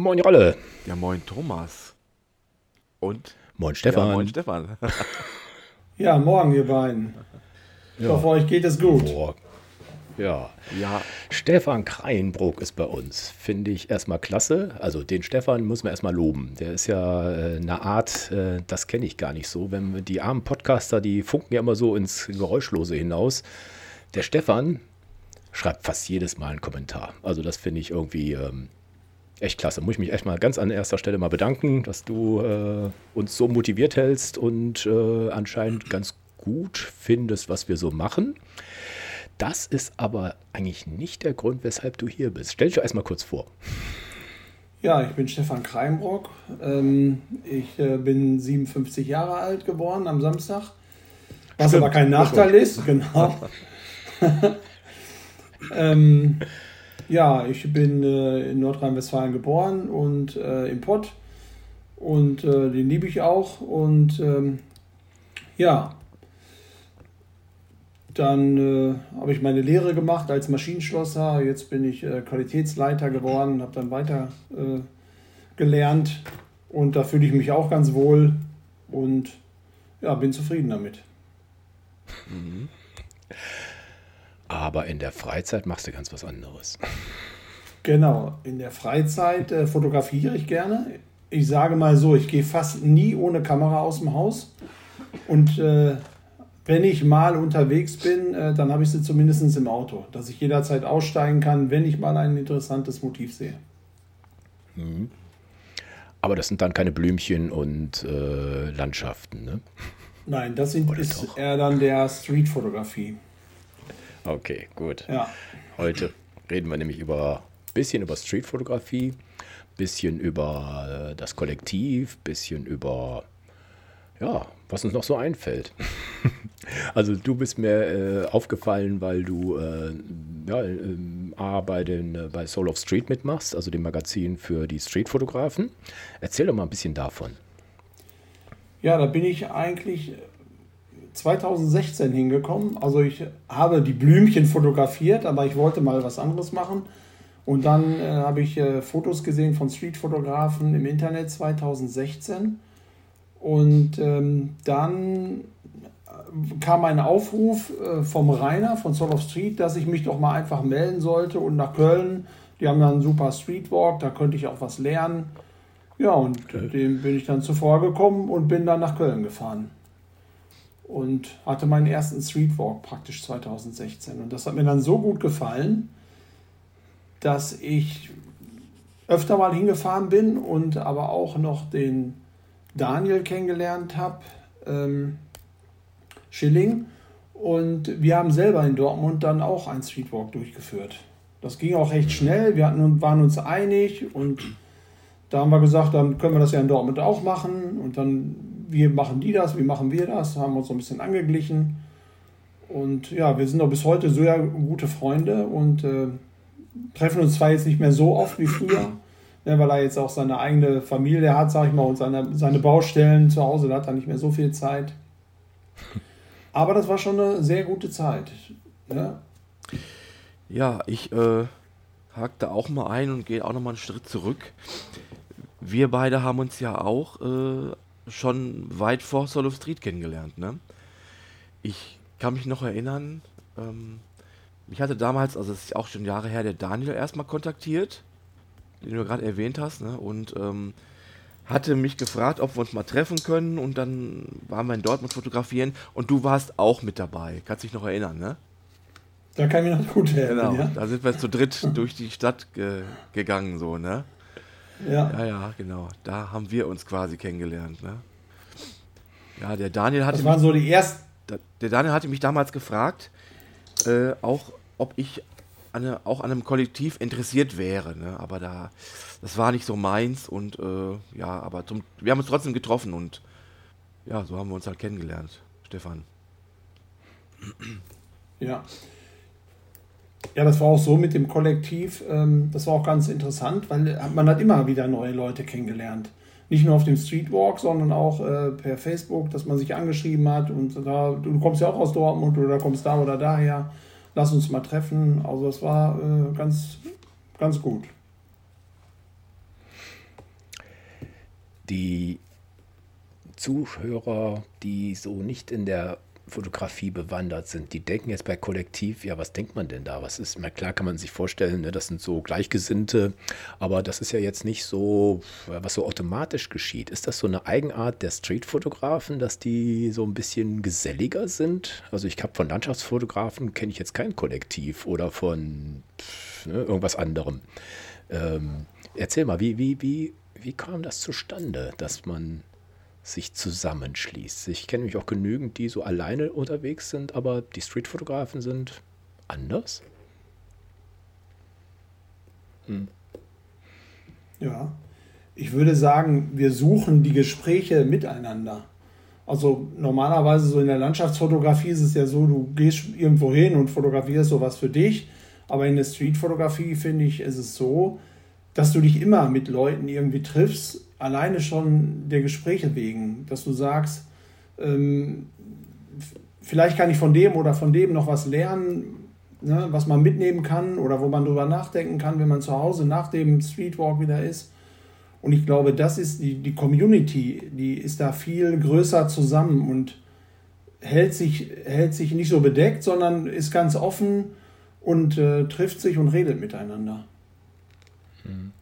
Moin Rolle. Ja, moin Thomas. Und? Moin Stefan. Ja, moin Stefan. ja, morgen ihr beiden. Ich ja. hoffe, euch geht es gut. Boah. Ja. ja. Stefan Kreinbruck ist bei uns. Finde ich erstmal klasse. Also den Stefan muss man erstmal loben. Der ist ja äh, eine Art, äh, das kenne ich gar nicht so. Wenn die armen Podcaster, die funken ja immer so ins Geräuschlose hinaus. Der Stefan schreibt fast jedes Mal einen Kommentar. Also das finde ich irgendwie ähm, echt klasse. Muss ich mich echt mal ganz an erster Stelle mal bedanken, dass du äh, uns so motiviert hältst und äh, anscheinend ganz gut findest, was wir so machen. Das ist aber eigentlich nicht der Grund, weshalb du hier bist. Stell dich doch erstmal kurz vor. Ja, ich bin Stefan Kreimbrock. Ähm, ich äh, bin 57 Jahre alt geworden am Samstag. Was Stimmt. aber kein Nachteil ist, genau. ähm, ja, ich bin äh, in Nordrhein-Westfalen geboren und äh, im Pott. Und äh, den liebe ich auch. Und ähm, ja, dann äh, habe ich meine Lehre gemacht als Maschinenschlosser. Jetzt bin ich äh, Qualitätsleiter geworden, habe dann weiter äh, gelernt und da fühle ich mich auch ganz wohl und ja, bin zufrieden damit. Mhm. Aber in der Freizeit machst du ganz was anderes. Genau, in der Freizeit äh, fotografiere ich gerne. Ich sage mal so, ich gehe fast nie ohne Kamera aus dem Haus und äh, wenn ich mal unterwegs bin, äh, dann habe ich sie zumindest im Auto, dass ich jederzeit aussteigen kann, wenn ich mal ein interessantes Motiv sehe. Mhm. Aber das sind dann keine Blümchen und äh, Landschaften, ne? Nein, das sind, ist doch? eher dann der Streetfotografie. Okay, gut. Ja. Heute reden wir nämlich über bisschen über Streetfotografie, bisschen über äh, das Kollektiv, bisschen über ja, was uns noch so einfällt. also du bist mir äh, aufgefallen, weil du äh, ja, äh, A, bei, den, bei Soul of Street mitmachst, also dem Magazin für die Streetfotografen. Erzähl doch mal ein bisschen davon. Ja, da bin ich eigentlich 2016 hingekommen. Also ich habe die Blümchen fotografiert, aber ich wollte mal was anderes machen. Und dann äh, habe ich äh, Fotos gesehen von Streetfotografen im Internet 2016 und ähm, dann kam ein Aufruf äh, vom Rainer von Soul of Street, dass ich mich doch mal einfach melden sollte und nach Köln. Die haben dann einen super Streetwalk, da könnte ich auch was lernen. Ja, und dem bin ich dann zuvor gekommen und bin dann nach Köln gefahren. Und hatte meinen ersten Streetwalk praktisch 2016. Und das hat mir dann so gut gefallen, dass ich öfter mal hingefahren bin und aber auch noch den Daniel kennengelernt habe, ähm, Schilling. Und wir haben selber in Dortmund dann auch einen Streetwalk durchgeführt. Das ging auch recht schnell. Wir hatten, waren uns einig und da haben wir gesagt, dann können wir das ja in Dortmund auch machen. Und dann, wie machen die das, wie machen wir das? Haben uns so ein bisschen angeglichen. Und ja, wir sind auch bis heute sehr gute Freunde und äh, treffen uns zwar jetzt nicht mehr so oft wie früher, ne, weil er jetzt auch seine eigene Familie hat, sag ich mal, und seine, seine Baustellen zu Hause, da hat er nicht mehr so viel Zeit. Aber das war schon eine sehr gute Zeit. Ne? Ja, ich äh, hake da auch mal ein und gehe auch noch mal einen Schritt zurück. Wir beide haben uns ja auch äh, schon weit vor Soul of Street kennengelernt. Ne? Ich kann mich noch erinnern, ähm, mich hatte damals, also das ist auch schon Jahre her, der Daniel erstmal kontaktiert den du gerade erwähnt hast, ne? und ähm, hatte mich gefragt, ob wir uns mal treffen können und dann waren wir in Dortmund fotografieren und du warst auch mit dabei. Kannst dich noch erinnern, ne? Da kann ich mich noch gut erinnern. Genau, ja? da sind wir zu dritt durch die Stadt ge gegangen, so, ne? Ja. Ja, ja, genau. Da haben wir uns quasi kennengelernt, ne? Ja, der Daniel hatte. Das waren so die ersten. Der Daniel hatte mich damals gefragt, äh, auch ob ich an auch an einem Kollektiv interessiert wäre. Ne? Aber da, das war nicht so meins und äh, ja, aber zum, wir haben uns trotzdem getroffen und ja, so haben wir uns halt kennengelernt, Stefan. Ja. Ja, das war auch so mit dem Kollektiv. Ähm, das war auch ganz interessant, weil man hat immer wieder neue Leute kennengelernt. Nicht nur auf dem Streetwalk, sondern auch äh, per Facebook, dass man sich angeschrieben hat und da, du kommst ja auch aus Dortmund oder kommst da oder daher lass uns mal treffen. Also es war äh, ganz, ganz gut. die Zuhörer, die so nicht in der Fotografie bewandert sind, die denken jetzt bei Kollektiv, ja, was denkt man denn da? Was ist, na klar kann man sich vorstellen, ne, das sind so Gleichgesinnte, aber das ist ja jetzt nicht so, was so automatisch geschieht. Ist das so eine Eigenart der Streetfotografen, dass die so ein bisschen geselliger sind? Also ich habe von Landschaftsfotografen kenne ich jetzt kein Kollektiv oder von ne, irgendwas anderem. Ähm, erzähl mal, wie, wie, wie, wie kam das zustande, dass man sich zusammenschließt. Ich kenne mich auch genügend, die so alleine unterwegs sind, aber die Streetfotografen sind anders. Hm. Ja, ich würde sagen, wir suchen die Gespräche miteinander. Also normalerweise so in der Landschaftsfotografie ist es ja so, du gehst irgendwo hin und fotografierst sowas für dich. Aber in der Streetfotografie finde ich, ist es so, dass du dich immer mit Leuten irgendwie triffst alleine schon der Gespräche wegen, dass du sagst, ähm, vielleicht kann ich von dem oder von dem noch was lernen, ne, was man mitnehmen kann oder wo man drüber nachdenken kann, wenn man zu Hause nach dem Streetwalk wieder ist. Und ich glaube, das ist die, die Community, die ist da viel größer zusammen und hält sich, hält sich nicht so bedeckt, sondern ist ganz offen und äh, trifft sich und redet miteinander. Mhm.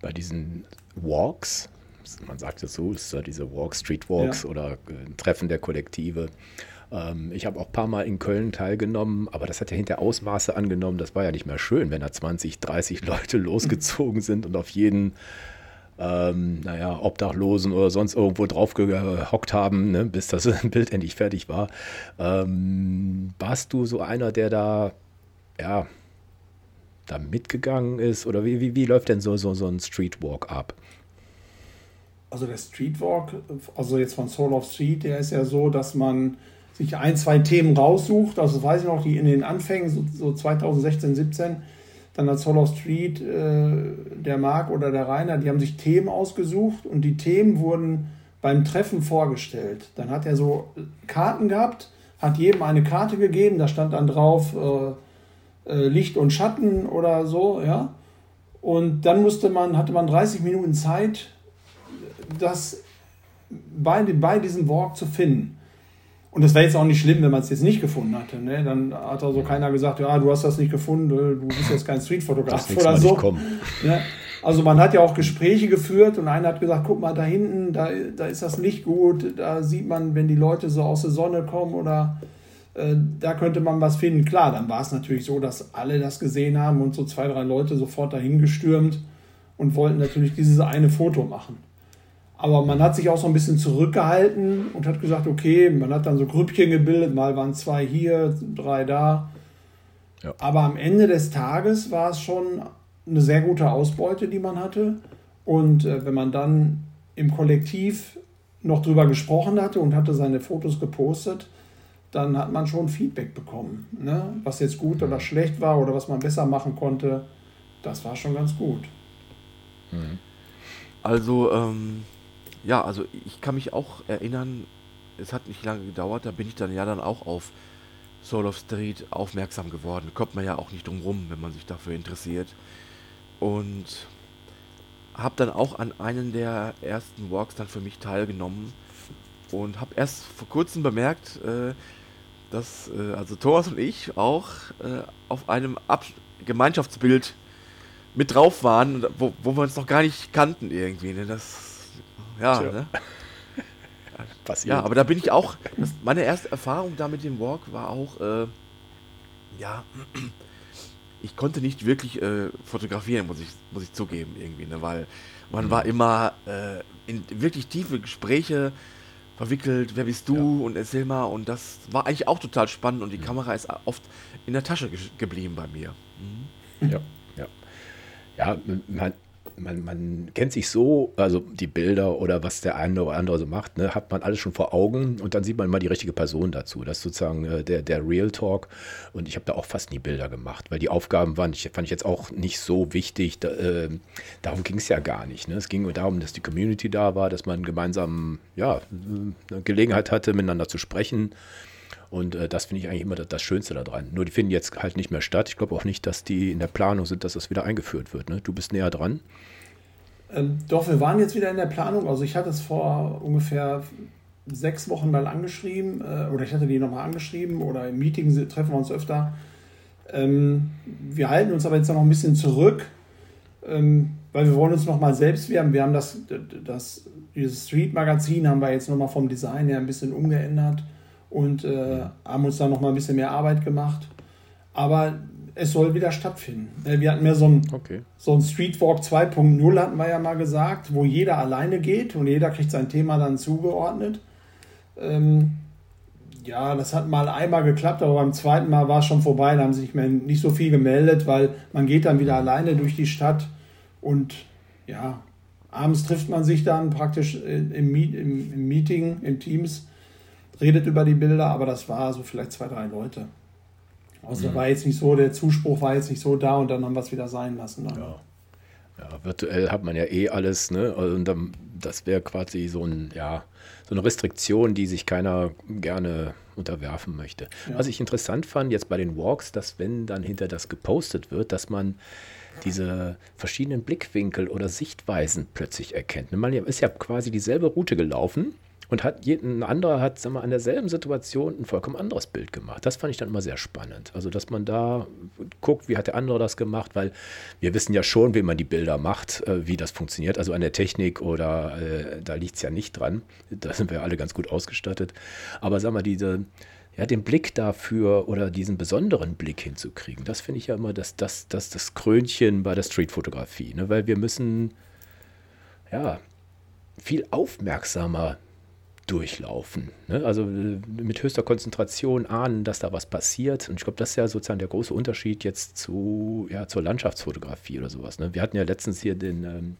Bei diesen Walks, man sagt es so, es ist ja diese Walk, Street Walks ja. oder äh, Treffen der Kollektive. Ähm, ich habe auch ein paar Mal in Köln teilgenommen, aber das hat ja hinter Ausmaße angenommen. Das war ja nicht mehr schön, wenn da 20, 30 Leute losgezogen sind und auf jeden ähm, naja, Obdachlosen oder sonst irgendwo drauf gehockt haben, ne, bis das Bild endlich fertig war. Ähm, warst du so einer, der da, ja, da mitgegangen ist? Oder wie, wie, wie läuft denn so, so, so ein Streetwalk ab? Also der Streetwalk, also jetzt von Soul of Street, der ist ja so, dass man sich ein, zwei Themen raussucht. Also weiß ich noch, die in den Anfängen, so, so 2016, 17, dann hat Soul of Street, äh, der Marc oder der Rainer, die haben sich Themen ausgesucht und die Themen wurden beim Treffen vorgestellt. Dann hat er so Karten gehabt, hat jedem eine Karte gegeben, da stand dann drauf, äh, äh, Licht und Schatten oder so, ja. Und dann musste man, hatte man 30 Minuten Zeit, das bei, bei diesem Walk zu finden. Und das wäre jetzt auch nicht schlimm, wenn man es jetzt nicht gefunden hatte. Ne? Dann hat also keiner gesagt, ja, du hast das nicht gefunden, du bist jetzt kein Streetfotograf oder so. Ne? Also man hat ja auch Gespräche geführt und einer hat gesagt, guck mal da hinten, da, da ist das Licht gut, da sieht man, wenn die Leute so aus der Sonne kommen oder äh, da könnte man was finden. Klar, dann war es natürlich so, dass alle das gesehen haben und so zwei, drei Leute sofort dahin gestürmt und wollten natürlich dieses eine Foto machen. Aber man hat sich auch so ein bisschen zurückgehalten und hat gesagt, okay, man hat dann so Grüppchen gebildet, mal waren zwei hier, drei da. Ja. Aber am Ende des Tages war es schon eine sehr gute Ausbeute, die man hatte. Und äh, wenn man dann im Kollektiv noch drüber gesprochen hatte und hatte seine Fotos gepostet, dann hat man schon Feedback bekommen. Ne? Was jetzt gut oder schlecht war oder was man besser machen konnte, das war schon ganz gut. Mhm. Also, ähm, ja, also ich kann mich auch erinnern, es hat nicht lange gedauert, da bin ich dann ja dann auch auf Soul of Street aufmerksam geworden. Kommt man ja auch nicht drum rum, wenn man sich dafür interessiert. Und habe dann auch an einen der ersten Walks dann für mich teilgenommen und habe erst vor kurzem bemerkt, äh, dass äh, also Thomas und ich auch äh, auf einem Ab Gemeinschaftsbild mit drauf waren, wo, wo wir uns noch gar nicht kannten irgendwie. Ne? Das, ja, ne? Passiert. Ja, aber da bin ich auch, das, meine erste Erfahrung da mit dem Walk war auch, äh, ja, ich konnte nicht wirklich äh, fotografieren, muss ich, muss ich zugeben irgendwie, ne? weil man mhm. war immer äh, in wirklich tiefe Gespräche verwickelt, wer bist du ja. und erzähl mal. Und das war eigentlich auch total spannend und die mhm. Kamera ist oft in der Tasche ge geblieben bei mir. Mhm. Ja, ja. Ja, man, man, man kennt sich so, also die Bilder oder was der eine oder andere so macht, ne, hat man alles schon vor Augen und dann sieht man mal die richtige Person dazu. Das ist sozusagen äh, der, der Real Talk. Und ich habe da auch fast nie Bilder gemacht, weil die Aufgaben waren, ich, fand ich jetzt auch nicht so wichtig. Da, äh, darum ging es ja gar nicht. Ne? Es ging nur darum, dass die Community da war, dass man gemeinsam ja, eine Gelegenheit hatte, miteinander zu sprechen. Und äh, das finde ich eigentlich immer das, das, Schönste daran. Nur die finden jetzt halt nicht mehr statt. Ich glaube auch nicht, dass die in der Planung sind, dass das wieder eingeführt wird. Ne? Du bist näher dran. Ähm, doch, wir waren jetzt wieder in der Planung. Also ich hatte es vor ungefähr sechs Wochen mal angeschrieben äh, oder ich hatte die nochmal angeschrieben oder im Meeting treffen wir uns öfter. Ähm, wir halten uns aber jetzt noch ein bisschen zurück, ähm, weil wir wollen uns nochmal selbst werben. Wir haben das, das dieses Street-Magazin haben wir jetzt nochmal vom Design her ein bisschen umgeändert und äh, haben uns da nochmal ein bisschen mehr Arbeit gemacht. Aber es soll wieder stattfinden. Äh, wir hatten ja so ein, okay. so ein Streetwalk 2.0, hatten wir ja mal gesagt, wo jeder alleine geht und jeder kriegt sein Thema dann zugeordnet. Ähm, ja, das hat mal einmal geklappt, aber beim zweiten Mal war es schon vorbei, da haben sich nicht, mehr, nicht so viel gemeldet, weil man geht dann wieder alleine durch die Stadt und ja, abends trifft man sich dann praktisch im, im, im Meeting, im Teams, redet über die Bilder, aber das war so vielleicht zwei, drei Leute. Also mhm. war jetzt nicht so, der Zuspruch war jetzt nicht so da und dann haben wir es wieder sein lassen. Ne? Ja. ja. virtuell hat man ja eh alles, ne? Und dann, das wäre quasi so ein, ja, so eine Restriktion, die sich keiner gerne unterwerfen möchte. Ja. Was ich interessant fand jetzt bei den Walks, dass wenn dann hinter das gepostet wird, dass man diese verschiedenen Blickwinkel oder Sichtweisen plötzlich erkennt. Man ist ja quasi dieselbe Route gelaufen und hat ein anderer hat sag mal, an derselben Situation ein vollkommen anderes Bild gemacht. Das fand ich dann immer sehr spannend. Also, dass man da guckt, wie hat der andere das gemacht, weil wir wissen ja schon, wie man die Bilder macht, äh, wie das funktioniert. Also an der Technik oder äh, da liegt es ja nicht dran. Da sind wir alle ganz gut ausgestattet. Aber sag mal, diese, ja, den Blick dafür oder diesen besonderen Blick hinzukriegen, das finde ich ja immer das, das, das, das Krönchen bei der Streetfotografie. Ne? Weil wir müssen ja viel aufmerksamer durchlaufen. Ne? Also äh, mit höchster Konzentration ahnen, dass da was passiert. Und ich glaube, das ist ja sozusagen der große Unterschied jetzt zu, ja, zur Landschaftsfotografie oder sowas. Ne? Wir hatten ja letztens hier den ähm,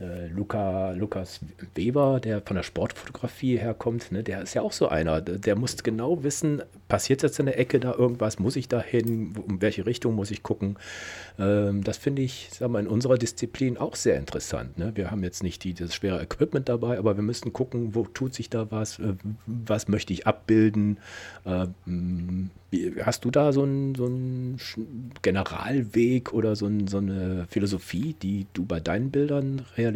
äh, Luca, Lukas Weber, der von der Sportfotografie herkommt, ne, der ist ja auch so einer. Der muss genau wissen, passiert jetzt in der Ecke da irgendwas, muss ich da hin, um welche Richtung muss ich gucken. Ähm, das finde ich, sag mal, in unserer Disziplin auch sehr interessant. Ne? Wir haben jetzt nicht die, das schwere Equipment dabei, aber wir müssen gucken, wo tut sich da was, äh, was möchte ich abbilden. Äh, hast du da so einen, so Generalweg oder so, ein, so eine Philosophie, die du bei deinen Bildern realisierst?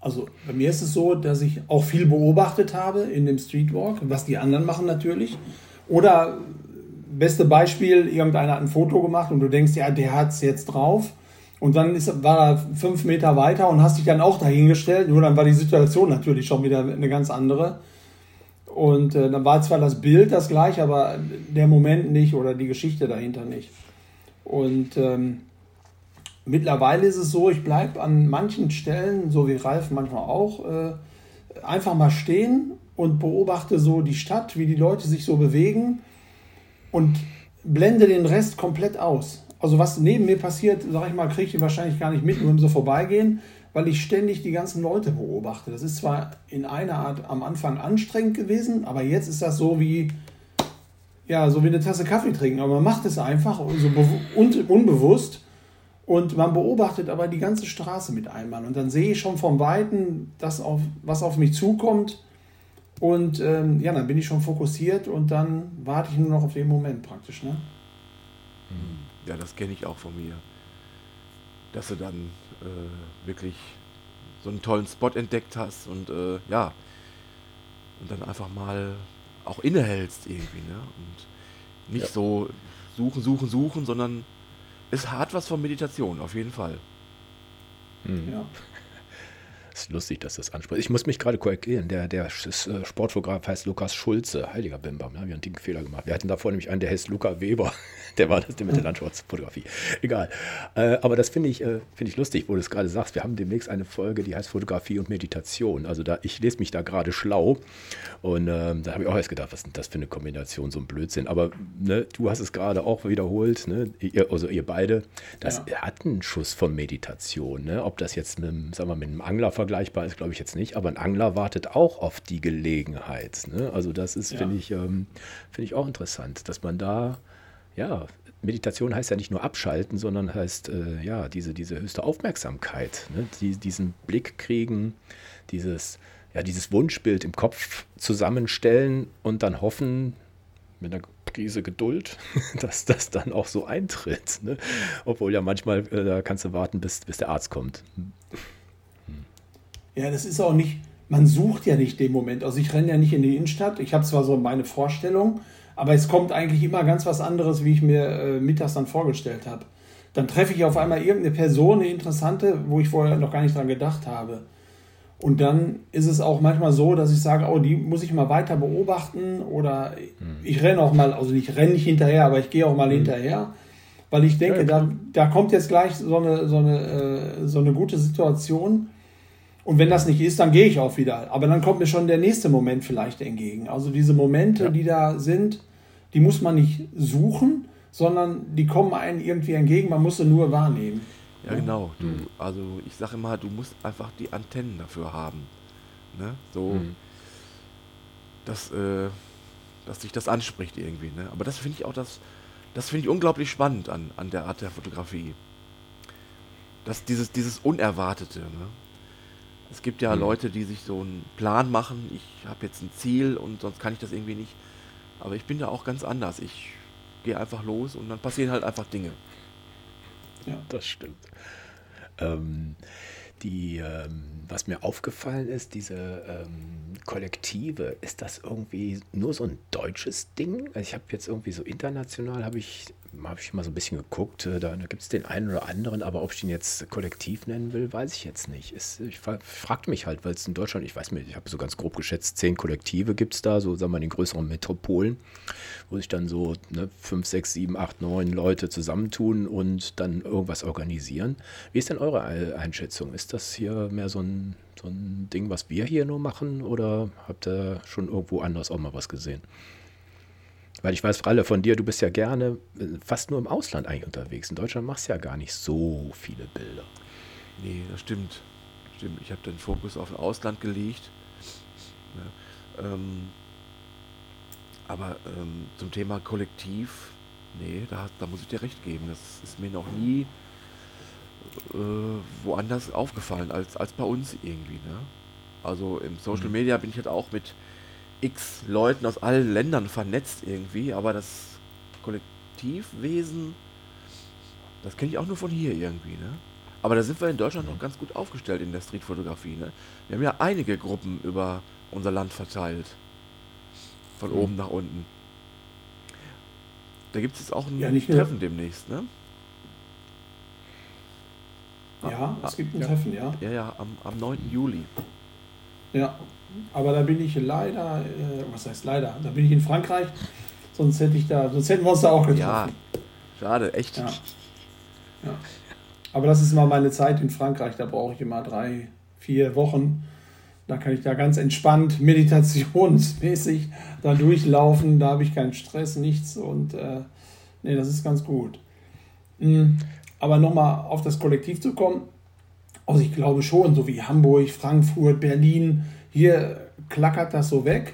Also bei mir ist es so, dass ich auch viel beobachtet habe in dem Streetwalk, was die anderen machen natürlich. Oder beste Beispiel, irgendeiner hat ein Foto gemacht und du denkst, ja, der hat es jetzt drauf. Und dann ist, war er fünf Meter weiter und hast dich dann auch dahingestellt. Nur dann war die Situation natürlich schon wieder eine ganz andere. Und äh, dann war zwar das Bild das gleiche, aber der Moment nicht oder die Geschichte dahinter nicht. Und ähm, mittlerweile ist es so, ich bleibe an manchen Stellen, so wie Ralf manchmal auch, äh, einfach mal stehen und beobachte so die Stadt, wie die Leute sich so bewegen und blende den Rest komplett aus. Also was neben mir passiert, sag ich mal, kriege ich wahrscheinlich gar nicht mit, nur im so vorbeigehen weil ich ständig die ganzen Leute beobachte. Das ist zwar in einer Art am Anfang anstrengend gewesen, aber jetzt ist das so wie, ja, so wie eine Tasse Kaffee trinken. Aber man macht es einfach so unbewusst und man beobachtet aber die ganze Straße mit einmal. Und dann sehe ich schon vom Weiten, das auf, was auf mich zukommt. Und ähm, ja, dann bin ich schon fokussiert und dann warte ich nur noch auf den Moment praktisch. Ne? Ja, das kenne ich auch von mir. Dass du dann äh, wirklich so einen tollen Spot entdeckt hast und äh, ja, und dann einfach mal auch innehältst irgendwie, ne? Und nicht ja. so suchen, suchen, suchen, sondern es hat was von Meditation, auf jeden Fall. Mhm. Ja ist lustig, dass das anspricht. Ich muss mich gerade korrigieren. Der, der äh, Sportfotograf heißt Lukas Schulze. Heiliger Bimbam. Da haben wir einen dicken Fehler gemacht. Wir hatten davor nämlich einen, der heißt Luca Weber. Der war das der mit der Landschaftsfotografie. Egal. Äh, aber das finde ich, äh, find ich lustig, wo du es gerade sagst. Wir haben demnächst eine Folge, die heißt Fotografie und Meditation. Also da, ich lese mich da gerade schlau. Und ähm, da habe ich auch erst gedacht, was ist das für eine Kombination, so ein Blödsinn. Aber ne, du hast es gerade auch wiederholt, ne? ihr, also ihr beide. Das ja. hat einen Schuss von Meditation. Ne? Ob das jetzt mit, sagen wir, mit einem Angler vergleicht vergleichbar ist, glaube ich jetzt nicht, aber ein Angler wartet auch auf die Gelegenheit. Ne? Also das ist, ja. finde ich, ähm, finde ich auch interessant, dass man da, ja, Meditation heißt ja nicht nur abschalten, sondern heißt, äh, ja, diese, diese höchste Aufmerksamkeit, ne? die, diesen Blick kriegen, dieses, ja, dieses Wunschbild im Kopf zusammenstellen und dann hoffen, mit einer Prise Geduld, dass das dann auch so eintritt. Ne? Obwohl ja manchmal, äh, da kannst du warten, bis, bis der Arzt kommt. Ja, das ist auch nicht, man sucht ja nicht den Moment. Also ich renne ja nicht in die Innenstadt. Ich habe zwar so meine Vorstellung, aber es kommt eigentlich immer ganz was anderes, wie ich mir äh, mittags dann vorgestellt habe. Dann treffe ich auf einmal irgendeine Person, eine interessante, wo ich vorher noch gar nicht dran gedacht habe. Und dann ist es auch manchmal so, dass ich sage, oh, die muss ich mal weiter beobachten oder mhm. ich renne auch mal, also ich renne nicht hinterher, aber ich gehe auch mal mhm. hinterher, weil ich denke, da, da kommt jetzt gleich so eine, so, eine, äh, so eine gute Situation. Und wenn das nicht ist, dann gehe ich auch wieder. Aber dann kommt mir schon der nächste Moment vielleicht entgegen. Also diese Momente, ja. die da sind, die muss man nicht suchen, sondern die kommen einem irgendwie entgegen, man muss sie nur wahrnehmen. Ja, genau. Du. Also ich sage immer, du musst einfach die Antennen dafür haben. Ne? So, mhm. dass, äh, dass dich das anspricht irgendwie. Ne? Aber das finde ich auch das, das finde ich unglaublich spannend an, an der Art der Fotografie. Das, dieses, dieses Unerwartete. Ne? Es gibt ja mhm. Leute, die sich so einen Plan machen, ich habe jetzt ein Ziel und sonst kann ich das irgendwie nicht. Aber ich bin da auch ganz anders. Ich gehe einfach los und dann passieren halt einfach Dinge. Ja, das stimmt. Ähm, die, ähm, was mir aufgefallen ist, diese ähm, Kollektive, ist das irgendwie nur so ein deutsches Ding? Also ich habe jetzt irgendwie so international, habe ich habe ich mal so ein bisschen geguckt. Äh, da, gibt es den einen oder anderen, aber ob ich den jetzt kollektiv nennen will, weiß ich jetzt nicht. Ist, ich fragte mich halt, weil es in Deutschland, ich weiß nicht, ich habe so ganz grob geschätzt, zehn Kollektive gibt es da, so sagen wir in den größeren Metropolen, wo sich dann so ne, fünf, sechs, sieben, acht, neun Leute zusammentun und dann irgendwas organisieren. Wie ist denn eure Einschätzung? Ist das hier mehr so ein, so ein Ding, was wir hier nur machen oder habt ihr schon irgendwo anders auch mal was gesehen? Weil ich weiß, Fralle, von dir, du bist ja gerne äh, fast nur im Ausland eigentlich unterwegs. In Deutschland machst du ja gar nicht so viele Bilder. Nee, das stimmt. Stimmt. Ich habe den Fokus auf das Ausland gelegt. Ja, ähm, aber ähm, zum Thema Kollektiv, nee, da, da, muss ich dir recht geben. Das ist mir noch nie äh, woanders aufgefallen als, als bei uns irgendwie. Ne? Also im Social mhm. Media bin ich halt auch mit x Leuten aus allen Ländern vernetzt irgendwie, aber das Kollektivwesen, das kenne ich auch nur von hier irgendwie, ne? Aber da sind wir in Deutschland noch ganz gut aufgestellt in der Streetfotografie, ne? Wir haben ja einige Gruppen über unser Land verteilt. Von mhm. oben nach unten. Da gibt es jetzt auch ein ja, Treffen demnächst, ne? Ja, ah, es gibt ein ja. Treffen, ja. Ja, ja, am, am 9. Juli. Ja, aber da bin ich leider, äh, was heißt leider, da bin ich in Frankreich, sonst hätte ich da, sonst hätten wir uns da auch getroffen. Ja, schade, echt. Ja. ja. Aber das ist immer meine Zeit in Frankreich, da brauche ich immer drei, vier Wochen. Da kann ich da ganz entspannt, meditationsmäßig da durchlaufen, da habe ich keinen Stress, nichts und äh, nee, das ist ganz gut. Mhm. Aber nochmal auf das Kollektiv zu kommen, also ich glaube schon, so wie Hamburg, Frankfurt, Berlin, hier klackert das so weg.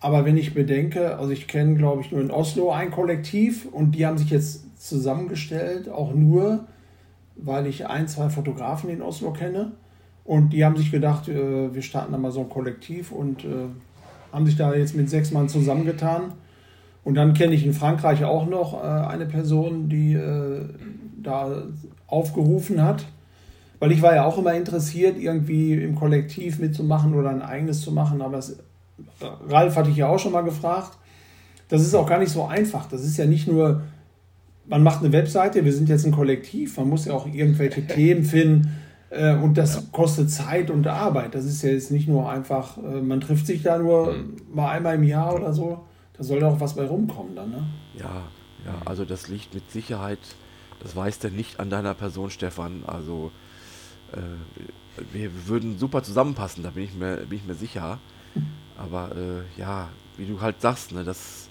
Aber wenn ich bedenke, also ich kenne, glaube ich, nur in Oslo ein Kollektiv und die haben sich jetzt zusammengestellt, auch nur, weil ich ein, zwei Fotografen in Oslo kenne. Und die haben sich gedacht, äh, wir starten da mal so ein Kollektiv und äh, haben sich da jetzt mit sechs Mann zusammengetan. Und dann kenne ich in Frankreich auch noch äh, eine Person, die äh, da aufgerufen hat. Weil ich war ja auch immer interessiert, irgendwie im Kollektiv mitzumachen oder ein eigenes zu machen. Aber das, Ralf hatte ich ja auch schon mal gefragt. Das ist auch gar nicht so einfach. Das ist ja nicht nur, man macht eine Webseite, wir sind jetzt ein Kollektiv, man muss ja auch irgendwelche Themen finden. Äh, und das ja. kostet Zeit und Arbeit. Das ist ja jetzt nicht nur einfach, äh, man trifft sich da nur mhm. mal einmal im Jahr oder so. Da soll doch was bei rumkommen dann, ne? Ja, ja, also das liegt mit Sicherheit, das weiß der nicht an deiner Person, Stefan. Also wir würden super zusammenpassen, da bin ich mir, bin ich mir sicher. Aber äh, ja, wie du halt sagst, ne, das,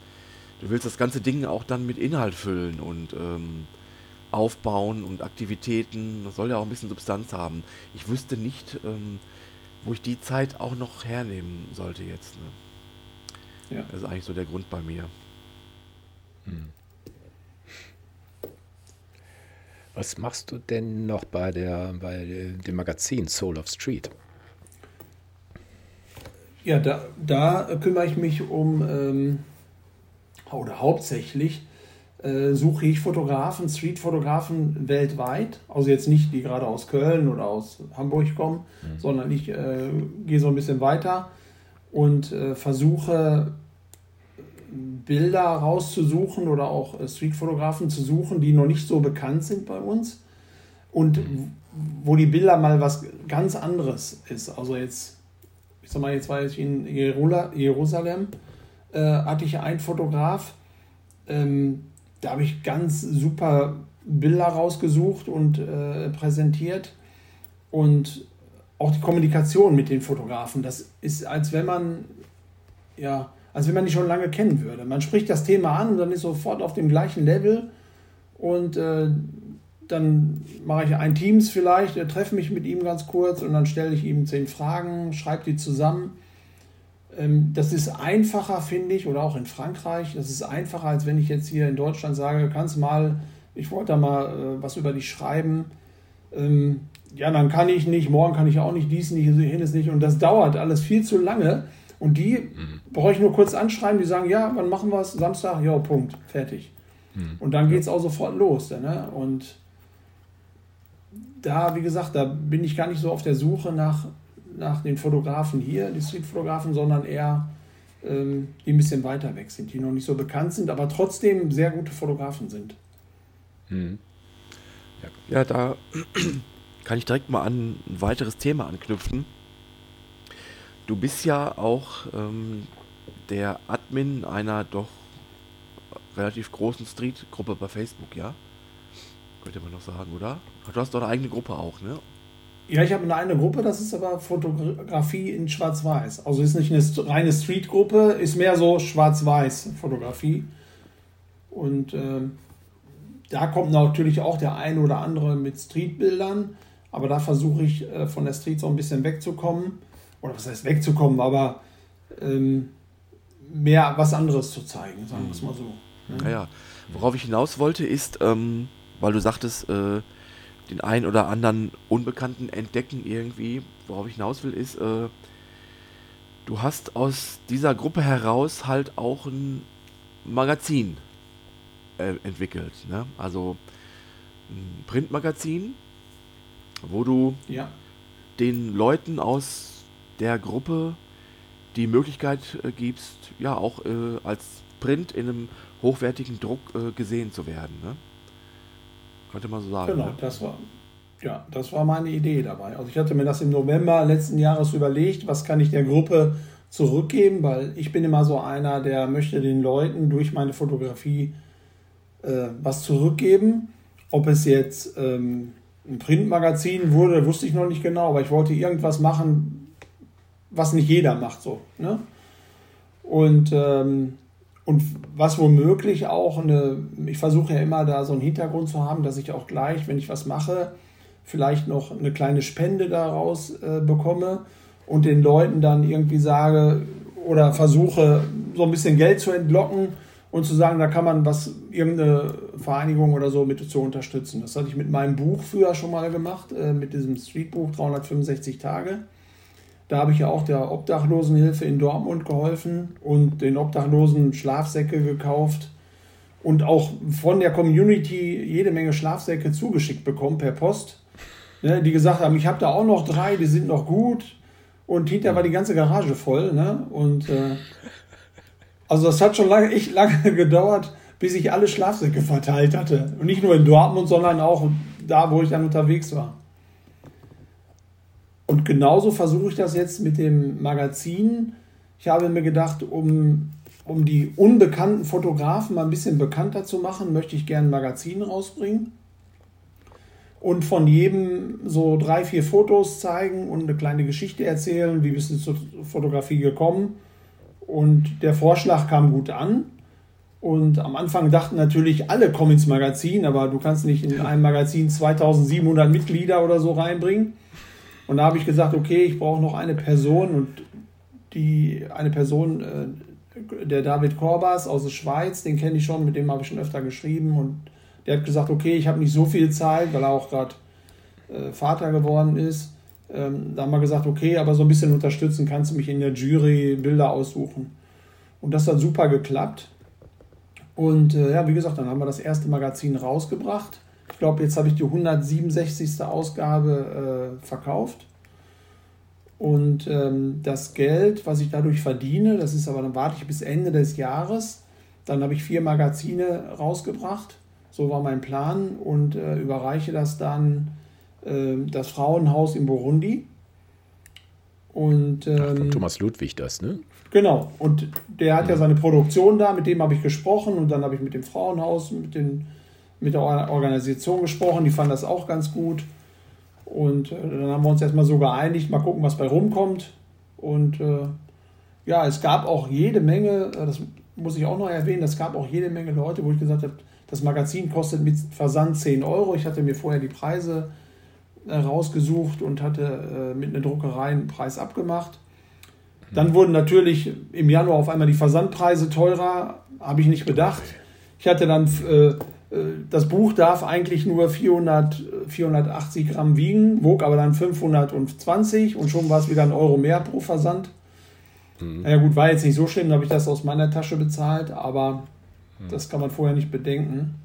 du willst das ganze Ding auch dann mit Inhalt füllen und ähm, aufbauen und Aktivitäten. Das soll ja auch ein bisschen Substanz haben. Ich wüsste nicht, ähm, wo ich die Zeit auch noch hernehmen sollte jetzt. Ne? Ja. Das ist eigentlich so der Grund bei mir. Hm. Was machst du denn noch bei, der, bei dem Magazin Soul of Street? Ja, da, da kümmere ich mich um, ähm, oder hauptsächlich äh, suche ich Fotografen, Streetfotografen weltweit. Also jetzt nicht die gerade aus Köln oder aus Hamburg kommen, mhm. sondern ich äh, gehe so ein bisschen weiter und äh, versuche Bilder rauszusuchen oder auch äh, Streetfotografen zu suchen, die noch nicht so bekannt sind bei uns. Und wo die Bilder mal was ganz anderes ist. Also jetzt, ich sag mal, jetzt war ich in Jerusalem, äh, hatte ich einen Fotograf, ähm, da habe ich ganz super Bilder rausgesucht und äh, präsentiert. Und auch die Kommunikation mit den Fotografen, das ist, als wenn man, ja, als wenn man die schon lange kennen würde. Man spricht das Thema an und dann ist sofort auf dem gleichen Level und äh, dann mache ich ein Teams vielleicht, äh, treffe mich mit ihm ganz kurz und dann stelle ich ihm zehn Fragen, schreibe die zusammen. Ähm, das ist einfacher, finde ich, oder auch in Frankreich. Das ist einfacher, als wenn ich jetzt hier in Deutschland sage, kannst mal, ich wollte da mal äh, was über dich schreiben. Ähm, ja, dann kann ich nicht, morgen kann ich auch nicht, dies nicht, jenes nicht. Und das dauert alles viel zu lange. Und die mhm. brauche ich nur kurz anschreiben, die sagen, ja, wann machen wir es? Samstag? Ja, Punkt, fertig. Mhm. Und dann geht es auch sofort los. Ne? Und da, wie gesagt, da bin ich gar nicht so auf der Suche nach, nach den Fotografen hier, die Streetfotografen, sondern eher ähm, die ein bisschen weiter weg sind, die noch nicht so bekannt sind, aber trotzdem sehr gute Fotografen sind. Mhm. Ja, da kann ich direkt mal an ein weiteres Thema anknüpfen. Du bist ja auch ähm, der Admin einer doch relativ großen Street-Gruppe bei Facebook, ja? Könnte man noch sagen, oder? Du hast doch eine eigene Gruppe auch, ne? Ja, ich habe eine eigene Gruppe, das ist aber Fotografie in Schwarz-Weiß. Also ist nicht eine reine Street-Gruppe, ist mehr so Schwarz-Weiß-Fotografie. Und äh, da kommt natürlich auch der eine oder andere mit Street-Bildern, aber da versuche ich äh, von der Street so ein bisschen wegzukommen. Oder was heißt wegzukommen, aber ähm, mehr was anderes zu zeigen, sagen wir es mal so. Ne? Naja, worauf ich hinaus wollte, ist, ähm, weil du sagtest, äh, den einen oder anderen Unbekannten entdecken irgendwie. Worauf ich hinaus will, ist, äh, du hast aus dieser Gruppe heraus halt auch ein Magazin äh, entwickelt. Ne? Also ein Printmagazin, wo du ja. den Leuten aus der Gruppe die Möglichkeit äh, gibst, ja auch äh, als Print in einem hochwertigen Druck äh, gesehen zu werden. Ne? Könnte man so sagen. Genau, ne? das war, ja, das war meine Idee dabei. Also ich hatte mir das im November letzten Jahres überlegt, was kann ich der Gruppe zurückgeben, weil ich bin immer so einer, der möchte den Leuten durch meine Fotografie äh, was zurückgeben. Ob es jetzt ähm, ein Printmagazin wurde, wusste ich noch nicht genau, aber ich wollte irgendwas machen, was nicht jeder macht so. Ne? Und ähm, und was womöglich auch eine, ich versuche ja immer da so einen Hintergrund zu haben, dass ich auch gleich, wenn ich was mache, vielleicht noch eine kleine Spende daraus äh, bekomme und den Leuten dann irgendwie sage oder versuche so ein bisschen Geld zu entlocken und zu sagen, da kann man was, irgendeine Vereinigung oder so mit zu unterstützen. Das hatte ich mit meinem Buch früher schon mal gemacht, äh, mit diesem Streetbuch 365 Tage. Da habe ich ja auch der Obdachlosenhilfe in Dortmund geholfen und den Obdachlosen Schlafsäcke gekauft und auch von der Community jede Menge Schlafsäcke zugeschickt bekommen per Post, ne, die gesagt haben, ich habe da auch noch drei, die sind noch gut und hinterher war die ganze Garage voll. Ne? Und äh, also das hat schon lange, echt lange gedauert, bis ich alle Schlafsäcke verteilt hatte. Und nicht nur in Dortmund, sondern auch da, wo ich dann unterwegs war. Und genauso versuche ich das jetzt mit dem Magazin. Ich habe mir gedacht, um, um die unbekannten Fotografen mal ein bisschen bekannter zu machen, möchte ich gerne ein Magazin rausbringen. Und von jedem so drei, vier Fotos zeigen und eine kleine Geschichte erzählen, wie bist du zur Fotografie gekommen. Und der Vorschlag kam gut an. Und am Anfang dachten natürlich alle kommen ins Magazin, aber du kannst nicht in einem Magazin 2700 Mitglieder oder so reinbringen. Und da habe ich gesagt, okay, ich brauche noch eine Person und die eine Person, äh, der David Korbas aus der Schweiz, den kenne ich schon, mit dem habe ich schon öfter geschrieben und der hat gesagt, okay, ich habe nicht so viel Zeit, weil er auch gerade äh, Vater geworden ist. Ähm, da haben wir gesagt, okay, aber so ein bisschen unterstützen kannst du mich in der Jury Bilder aussuchen. Und das hat super geklappt. Und äh, ja, wie gesagt, dann haben wir das erste Magazin rausgebracht. Ich glaube, jetzt habe ich die 167. Ausgabe äh, verkauft. Und ähm, das Geld, was ich dadurch verdiene, das ist aber, dann warte ich bis Ende des Jahres. Dann habe ich vier Magazine rausgebracht. So war mein Plan und äh, überreiche das dann äh, das Frauenhaus in Burundi. Und, ähm, Ach, Thomas Ludwig das, ne? Genau. Und der hat ja. ja seine Produktion da, mit dem habe ich gesprochen und dann habe ich mit dem Frauenhaus, mit, den, mit der Organisation gesprochen, die fanden das auch ganz gut. Und äh, dann haben wir uns erstmal so geeinigt, mal gucken, was bei rumkommt. Und äh, ja, es gab auch jede Menge, äh, das muss ich auch noch erwähnen, es gab auch jede Menge Leute, wo ich gesagt habe, das Magazin kostet mit Versand 10 Euro. Ich hatte mir vorher die Preise äh, rausgesucht und hatte äh, mit einer Druckerei einen Preis abgemacht. Dann wurden natürlich im Januar auf einmal die Versandpreise teurer, habe ich nicht bedacht. Ich hatte dann, äh, das Buch darf eigentlich nur 400, 480 Gramm wiegen, wog aber dann 520 und schon war es wieder ein Euro mehr pro Versand. Mhm. Ja gut, war jetzt nicht so schlimm, da habe ich das aus meiner Tasche bezahlt, aber mhm. das kann man vorher nicht bedenken.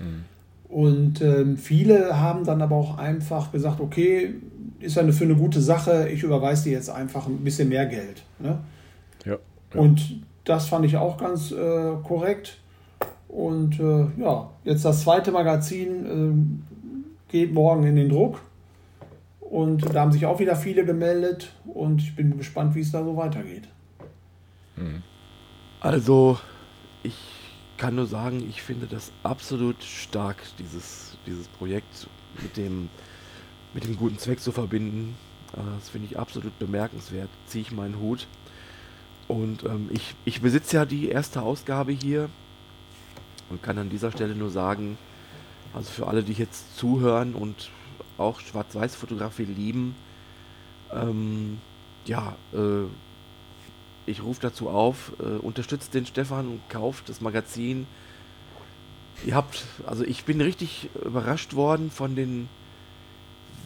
Mhm. Und ähm, viele haben dann aber auch einfach gesagt, okay, ist ja für eine gute Sache, ich überweise dir jetzt einfach ein bisschen mehr Geld. Ne? Ja, ja. Und das fand ich auch ganz äh, korrekt. Und äh, ja, jetzt das zweite Magazin äh, geht morgen in den Druck. Und da haben sich auch wieder viele gemeldet und ich bin gespannt, wie es da so weitergeht. Hm. Also, ich kann nur sagen, ich finde das absolut stark, dieses, dieses Projekt mit dem, mit dem guten Zweck zu verbinden. Äh, das finde ich absolut bemerkenswert. Ziehe ich meinen Hut. Und ähm, ich, ich besitze ja die erste Ausgabe hier und kann an dieser Stelle nur sagen, also für alle, die jetzt zuhören und auch Schwarz-Weiß-Fotografie lieben, ähm, ja, äh, ich rufe dazu auf, äh, unterstützt den Stefan und kauft das Magazin. Ihr habt, also ich bin richtig überrascht worden von den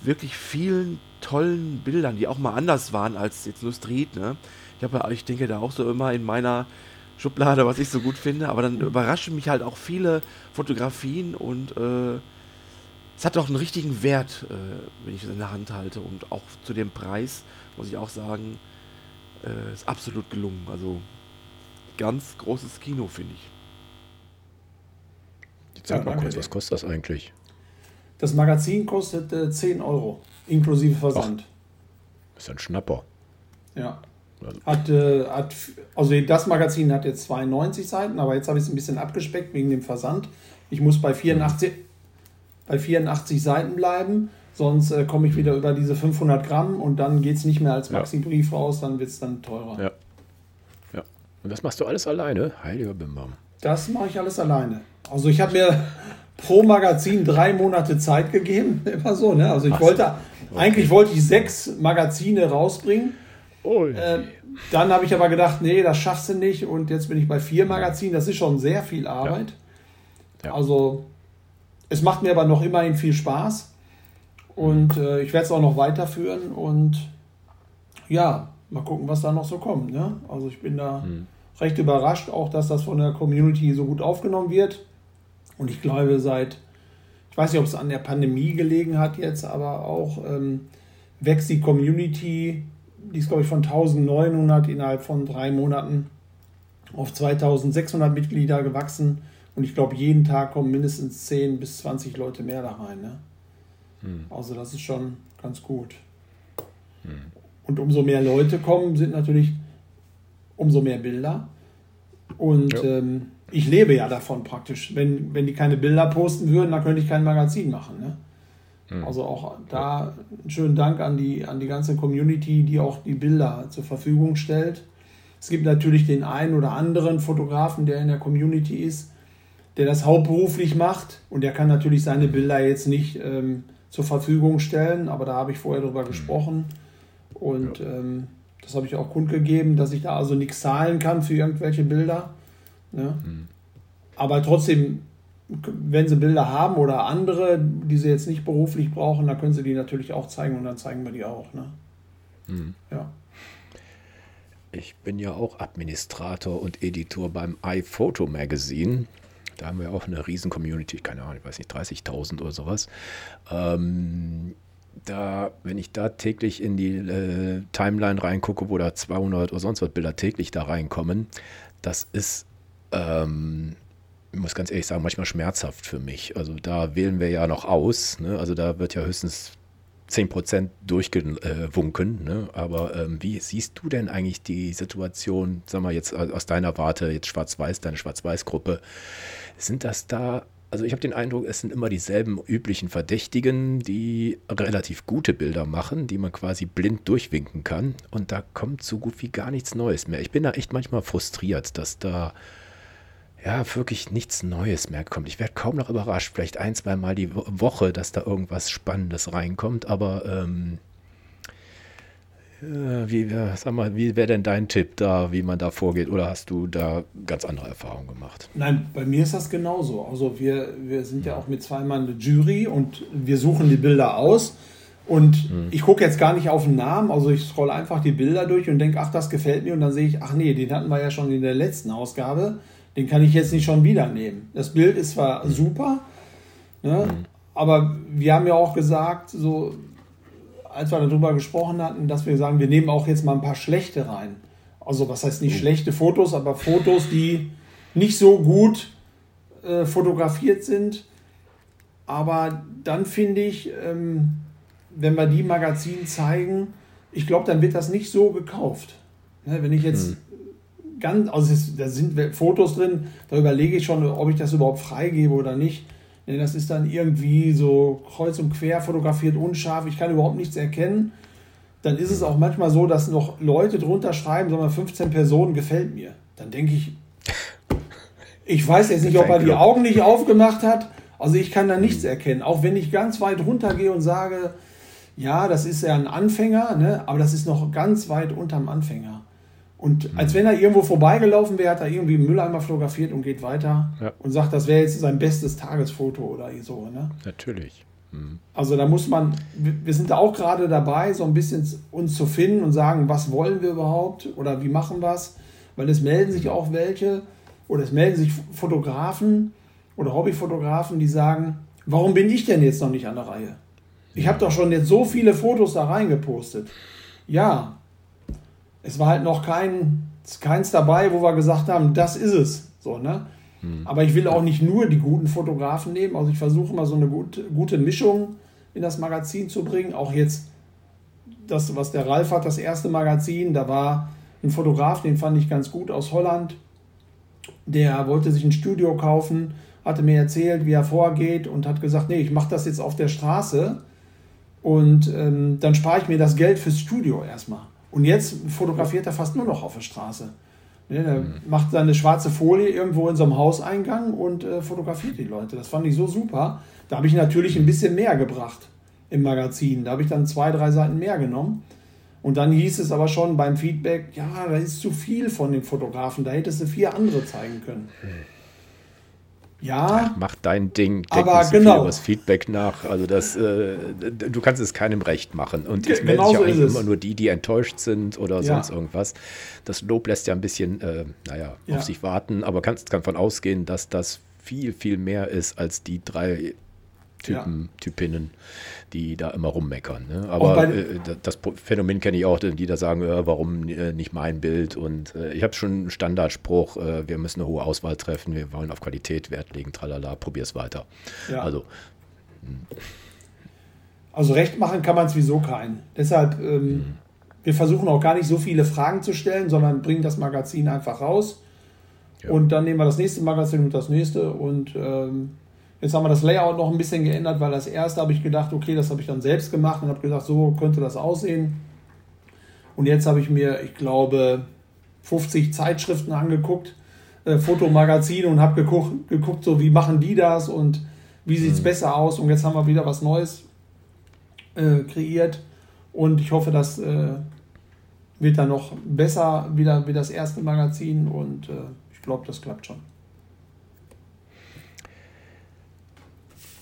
wirklich vielen tollen Bildern, die auch mal anders waren als jetzt nur Street. Ne? Ich habe, ich denke da auch so immer in meiner Schublade, was ich so gut finde, aber dann überraschen mich halt auch viele Fotografien und äh, es hat auch einen richtigen Wert, äh, wenn ich es in der Hand halte und auch zu dem Preis muss ich auch sagen, äh, ist absolut gelungen. Also ganz großes Kino, finde ich. Jetzt sag ja, mal kurz, was kostet das eigentlich? Das Magazin kostet äh, 10 Euro, inklusive Versand. Ach, ist ein Schnapper. Ja. Also hat, äh, hat, also das Magazin hat jetzt 92 Seiten, aber jetzt habe ich es ein bisschen abgespeckt wegen dem Versand. Ich muss bei 84, mhm. bei 84 Seiten bleiben Sonst äh, komme ich wieder über diese 500 Gramm und dann geht es nicht mehr als Maxi-Brief raus, dann wird es dann teurer. Ja. ja. Und das machst du alles alleine? Heiliger Bimbam. Das mache ich alles alleine. Also ich habe mir pro Magazin drei Monate Zeit gegeben. Immer so, ne? Also ich Ach, wollte, okay. eigentlich wollte ich sechs Magazine rausbringen. Äh, dann habe ich aber gedacht, nee, das schaffst du nicht. Und jetzt bin ich bei vier Magazinen. Das ist schon sehr viel Arbeit. Ja. Ja. Also es macht mir aber noch immerhin viel Spaß. Und äh, ich werde es auch noch weiterführen und ja, mal gucken, was da noch so kommt. Ne? Also ich bin da mhm. recht überrascht, auch dass das von der Community so gut aufgenommen wird. Und ich glaube, seit, ich weiß nicht, ob es an der Pandemie gelegen hat jetzt, aber auch ähm, wächst die Community, die ist, glaube ich, von 1900 innerhalb von drei Monaten auf 2600 Mitglieder gewachsen. Und ich glaube, jeden Tag kommen mindestens 10 bis 20 Leute mehr da rein. Ne? Hm. Also das ist schon ganz gut. Hm. Und umso mehr Leute kommen, sind natürlich umso mehr Bilder. Und ja. ähm, ich lebe ja davon praktisch. Wenn, wenn die keine Bilder posten würden, dann könnte ich kein Magazin machen. Ne? Hm. Also auch da einen schönen Dank an die, an die ganze Community, die auch die Bilder zur Verfügung stellt. Es gibt natürlich den einen oder anderen Fotografen, der in der Community ist, der das hauptberuflich macht und der kann natürlich seine Bilder jetzt nicht ähm, zur Verfügung stellen. Aber da habe ich vorher drüber mhm. gesprochen und ähm, das habe ich auch kundgegeben, dass ich da also nichts zahlen kann für irgendwelche Bilder. Ne? Mhm. Aber trotzdem, wenn sie Bilder haben oder andere, die sie jetzt nicht beruflich brauchen, dann können sie die natürlich auch zeigen und dann zeigen wir die auch. Ne? Mhm. Ja. Ich bin ja auch Administrator und Editor beim iPhoto Magazine. Da haben wir auch eine riesen Community, keine Ahnung, ich weiß nicht, 30.000 oder sowas. Ähm, da, wenn ich da täglich in die äh, Timeline reingucke, wo da 200 oder sonst was Bilder täglich da reinkommen, das ist, ähm, ich muss ganz ehrlich sagen, manchmal schmerzhaft für mich. Also da wählen wir ja noch aus. Ne? Also da wird ja höchstens 10% durchgewunken. Ne? Aber ähm, wie siehst du denn eigentlich die Situation, sag mal jetzt aus deiner Warte, jetzt Schwarz-Weiß, deine Schwarz-Weiß-Gruppe, sind das da also ich habe den Eindruck, es sind immer dieselben üblichen Verdächtigen, die relativ gute Bilder machen, die man quasi blind durchwinken kann. Und da kommt so gut wie gar nichts Neues mehr. Ich bin da echt manchmal frustriert, dass da ja wirklich nichts Neues mehr kommt. Ich werde kaum noch überrascht, vielleicht ein, zwei Mal die Woche, dass da irgendwas Spannendes reinkommt, aber ähm, wie, sag mal, wie wäre denn dein Tipp da, wie man da vorgeht? Oder hast du da ganz andere Erfahrungen gemacht? Nein, bei mir ist das genauso. Also wir, wir sind ja auch mit zwei Mann eine Jury und wir suchen die Bilder aus. Und hm. ich gucke jetzt gar nicht auf den Namen, also ich scrolle einfach die Bilder durch und denke, ach, das gefällt mir. Und dann sehe ich, ach nee, den hatten wir ja schon in der letzten Ausgabe. Den kann ich jetzt nicht schon wieder nehmen. Das Bild ist zwar hm. super, ne, hm. aber wir haben ja auch gesagt, so als wir darüber gesprochen hatten, dass wir sagen, wir nehmen auch jetzt mal ein paar schlechte rein. Also was heißt nicht oh. schlechte Fotos, aber Fotos, die nicht so gut äh, fotografiert sind. Aber dann finde ich, ähm, wenn wir die Magazine zeigen, ich glaube, dann wird das nicht so gekauft. Ne, wenn ich jetzt hm. Ganz, also es, da sind Fotos drin, da überlege ich schon, ob ich das überhaupt freigebe oder nicht. Das ist dann irgendwie so kreuz und quer fotografiert, unscharf, ich kann überhaupt nichts erkennen. Dann ist es auch manchmal so, dass noch Leute drunter schreiben, sagen wir 15 Personen gefällt mir. Dann denke ich, ich weiß jetzt nicht, ob er die Augen nicht aufgemacht hat. Also ich kann da nichts erkennen. Auch wenn ich ganz weit runter gehe und sage, ja, das ist ja ein Anfänger, ne? aber das ist noch ganz weit unterm Anfänger. Und mhm. als wenn er irgendwo vorbeigelaufen wäre, hat er irgendwie einen Mülleimer fotografiert und geht weiter ja. und sagt, das wäre jetzt sein bestes Tagesfoto oder so. Ne? Natürlich. Mhm. Also da muss man, wir sind da auch gerade dabei, so ein bisschen uns zu finden und sagen, was wollen wir überhaupt oder wie machen wir es? Weil es melden sich auch welche oder es melden sich Fotografen oder Hobbyfotografen, die sagen, warum bin ich denn jetzt noch nicht an der Reihe? Ich habe doch schon jetzt so viele Fotos da reingepostet. Ja, es war halt noch kein, keins dabei, wo wir gesagt haben, das ist es. So, ne? Hm. Aber ich will auch nicht nur die guten Fotografen nehmen. Also ich versuche mal so eine gut, gute Mischung in das Magazin zu bringen. Auch jetzt das, was der Ralf hat, das erste Magazin, da war ein Fotograf, den fand ich ganz gut aus Holland. Der wollte sich ein Studio kaufen, hatte mir erzählt, wie er vorgeht und hat gesagt, nee, ich mache das jetzt auf der Straße und ähm, dann spare ich mir das Geld fürs Studio erstmal. Und jetzt fotografiert er fast nur noch auf der Straße. Ne, er mhm. macht seine schwarze Folie irgendwo in so einem Hauseingang und äh, fotografiert die Leute. Das fand ich so super. Da habe ich natürlich ein bisschen mehr gebracht im Magazin. Da habe ich dann zwei, drei Seiten mehr genommen. Und dann hieß es aber schon beim Feedback, ja, da ist zu viel von dem Fotografen, da hättest du vier andere zeigen können. Mhm. Ja. Mach dein Ding, denk aber nicht so genau. das Feedback nach. Also das, äh, du kannst es keinem recht machen. Und es melden sich auch eigentlich immer nur die, die enttäuscht sind oder ja. sonst irgendwas. Das Lob lässt ja ein bisschen, äh, naja, ja. auf sich warten, aber kannst kann davon ausgehen, dass das viel, viel mehr ist als die drei Typen, ja. Typinnen, die da immer rummeckern. Ne? Aber äh, das Phänomen kenne ich auch, die da sagen, äh, warum äh, nicht mein Bild? Und äh, ich habe schon einen Standardspruch, äh, wir müssen eine hohe Auswahl treffen, wir wollen auf Qualität Wert legen, tralala, probier es weiter. Ja. Also, hm. also recht machen kann man es wieso keinen. Deshalb, ähm, mhm. wir versuchen auch gar nicht so viele Fragen zu stellen, sondern bringen das Magazin einfach raus. Ja. Und dann nehmen wir das nächste Magazin und das nächste und ähm, Jetzt haben wir das Layout noch ein bisschen geändert, weil das erste habe ich gedacht, okay, das habe ich dann selbst gemacht und habe gesagt, so könnte das aussehen. Und jetzt habe ich mir, ich glaube, 50 Zeitschriften angeguckt, äh, Fotomagazine und habe geguckt, geguckt, so wie machen die das und wie sieht es mhm. besser aus. Und jetzt haben wir wieder was Neues äh, kreiert und ich hoffe, das äh, wird dann noch besser wieder wie das erste Magazin und äh, ich glaube, das klappt schon.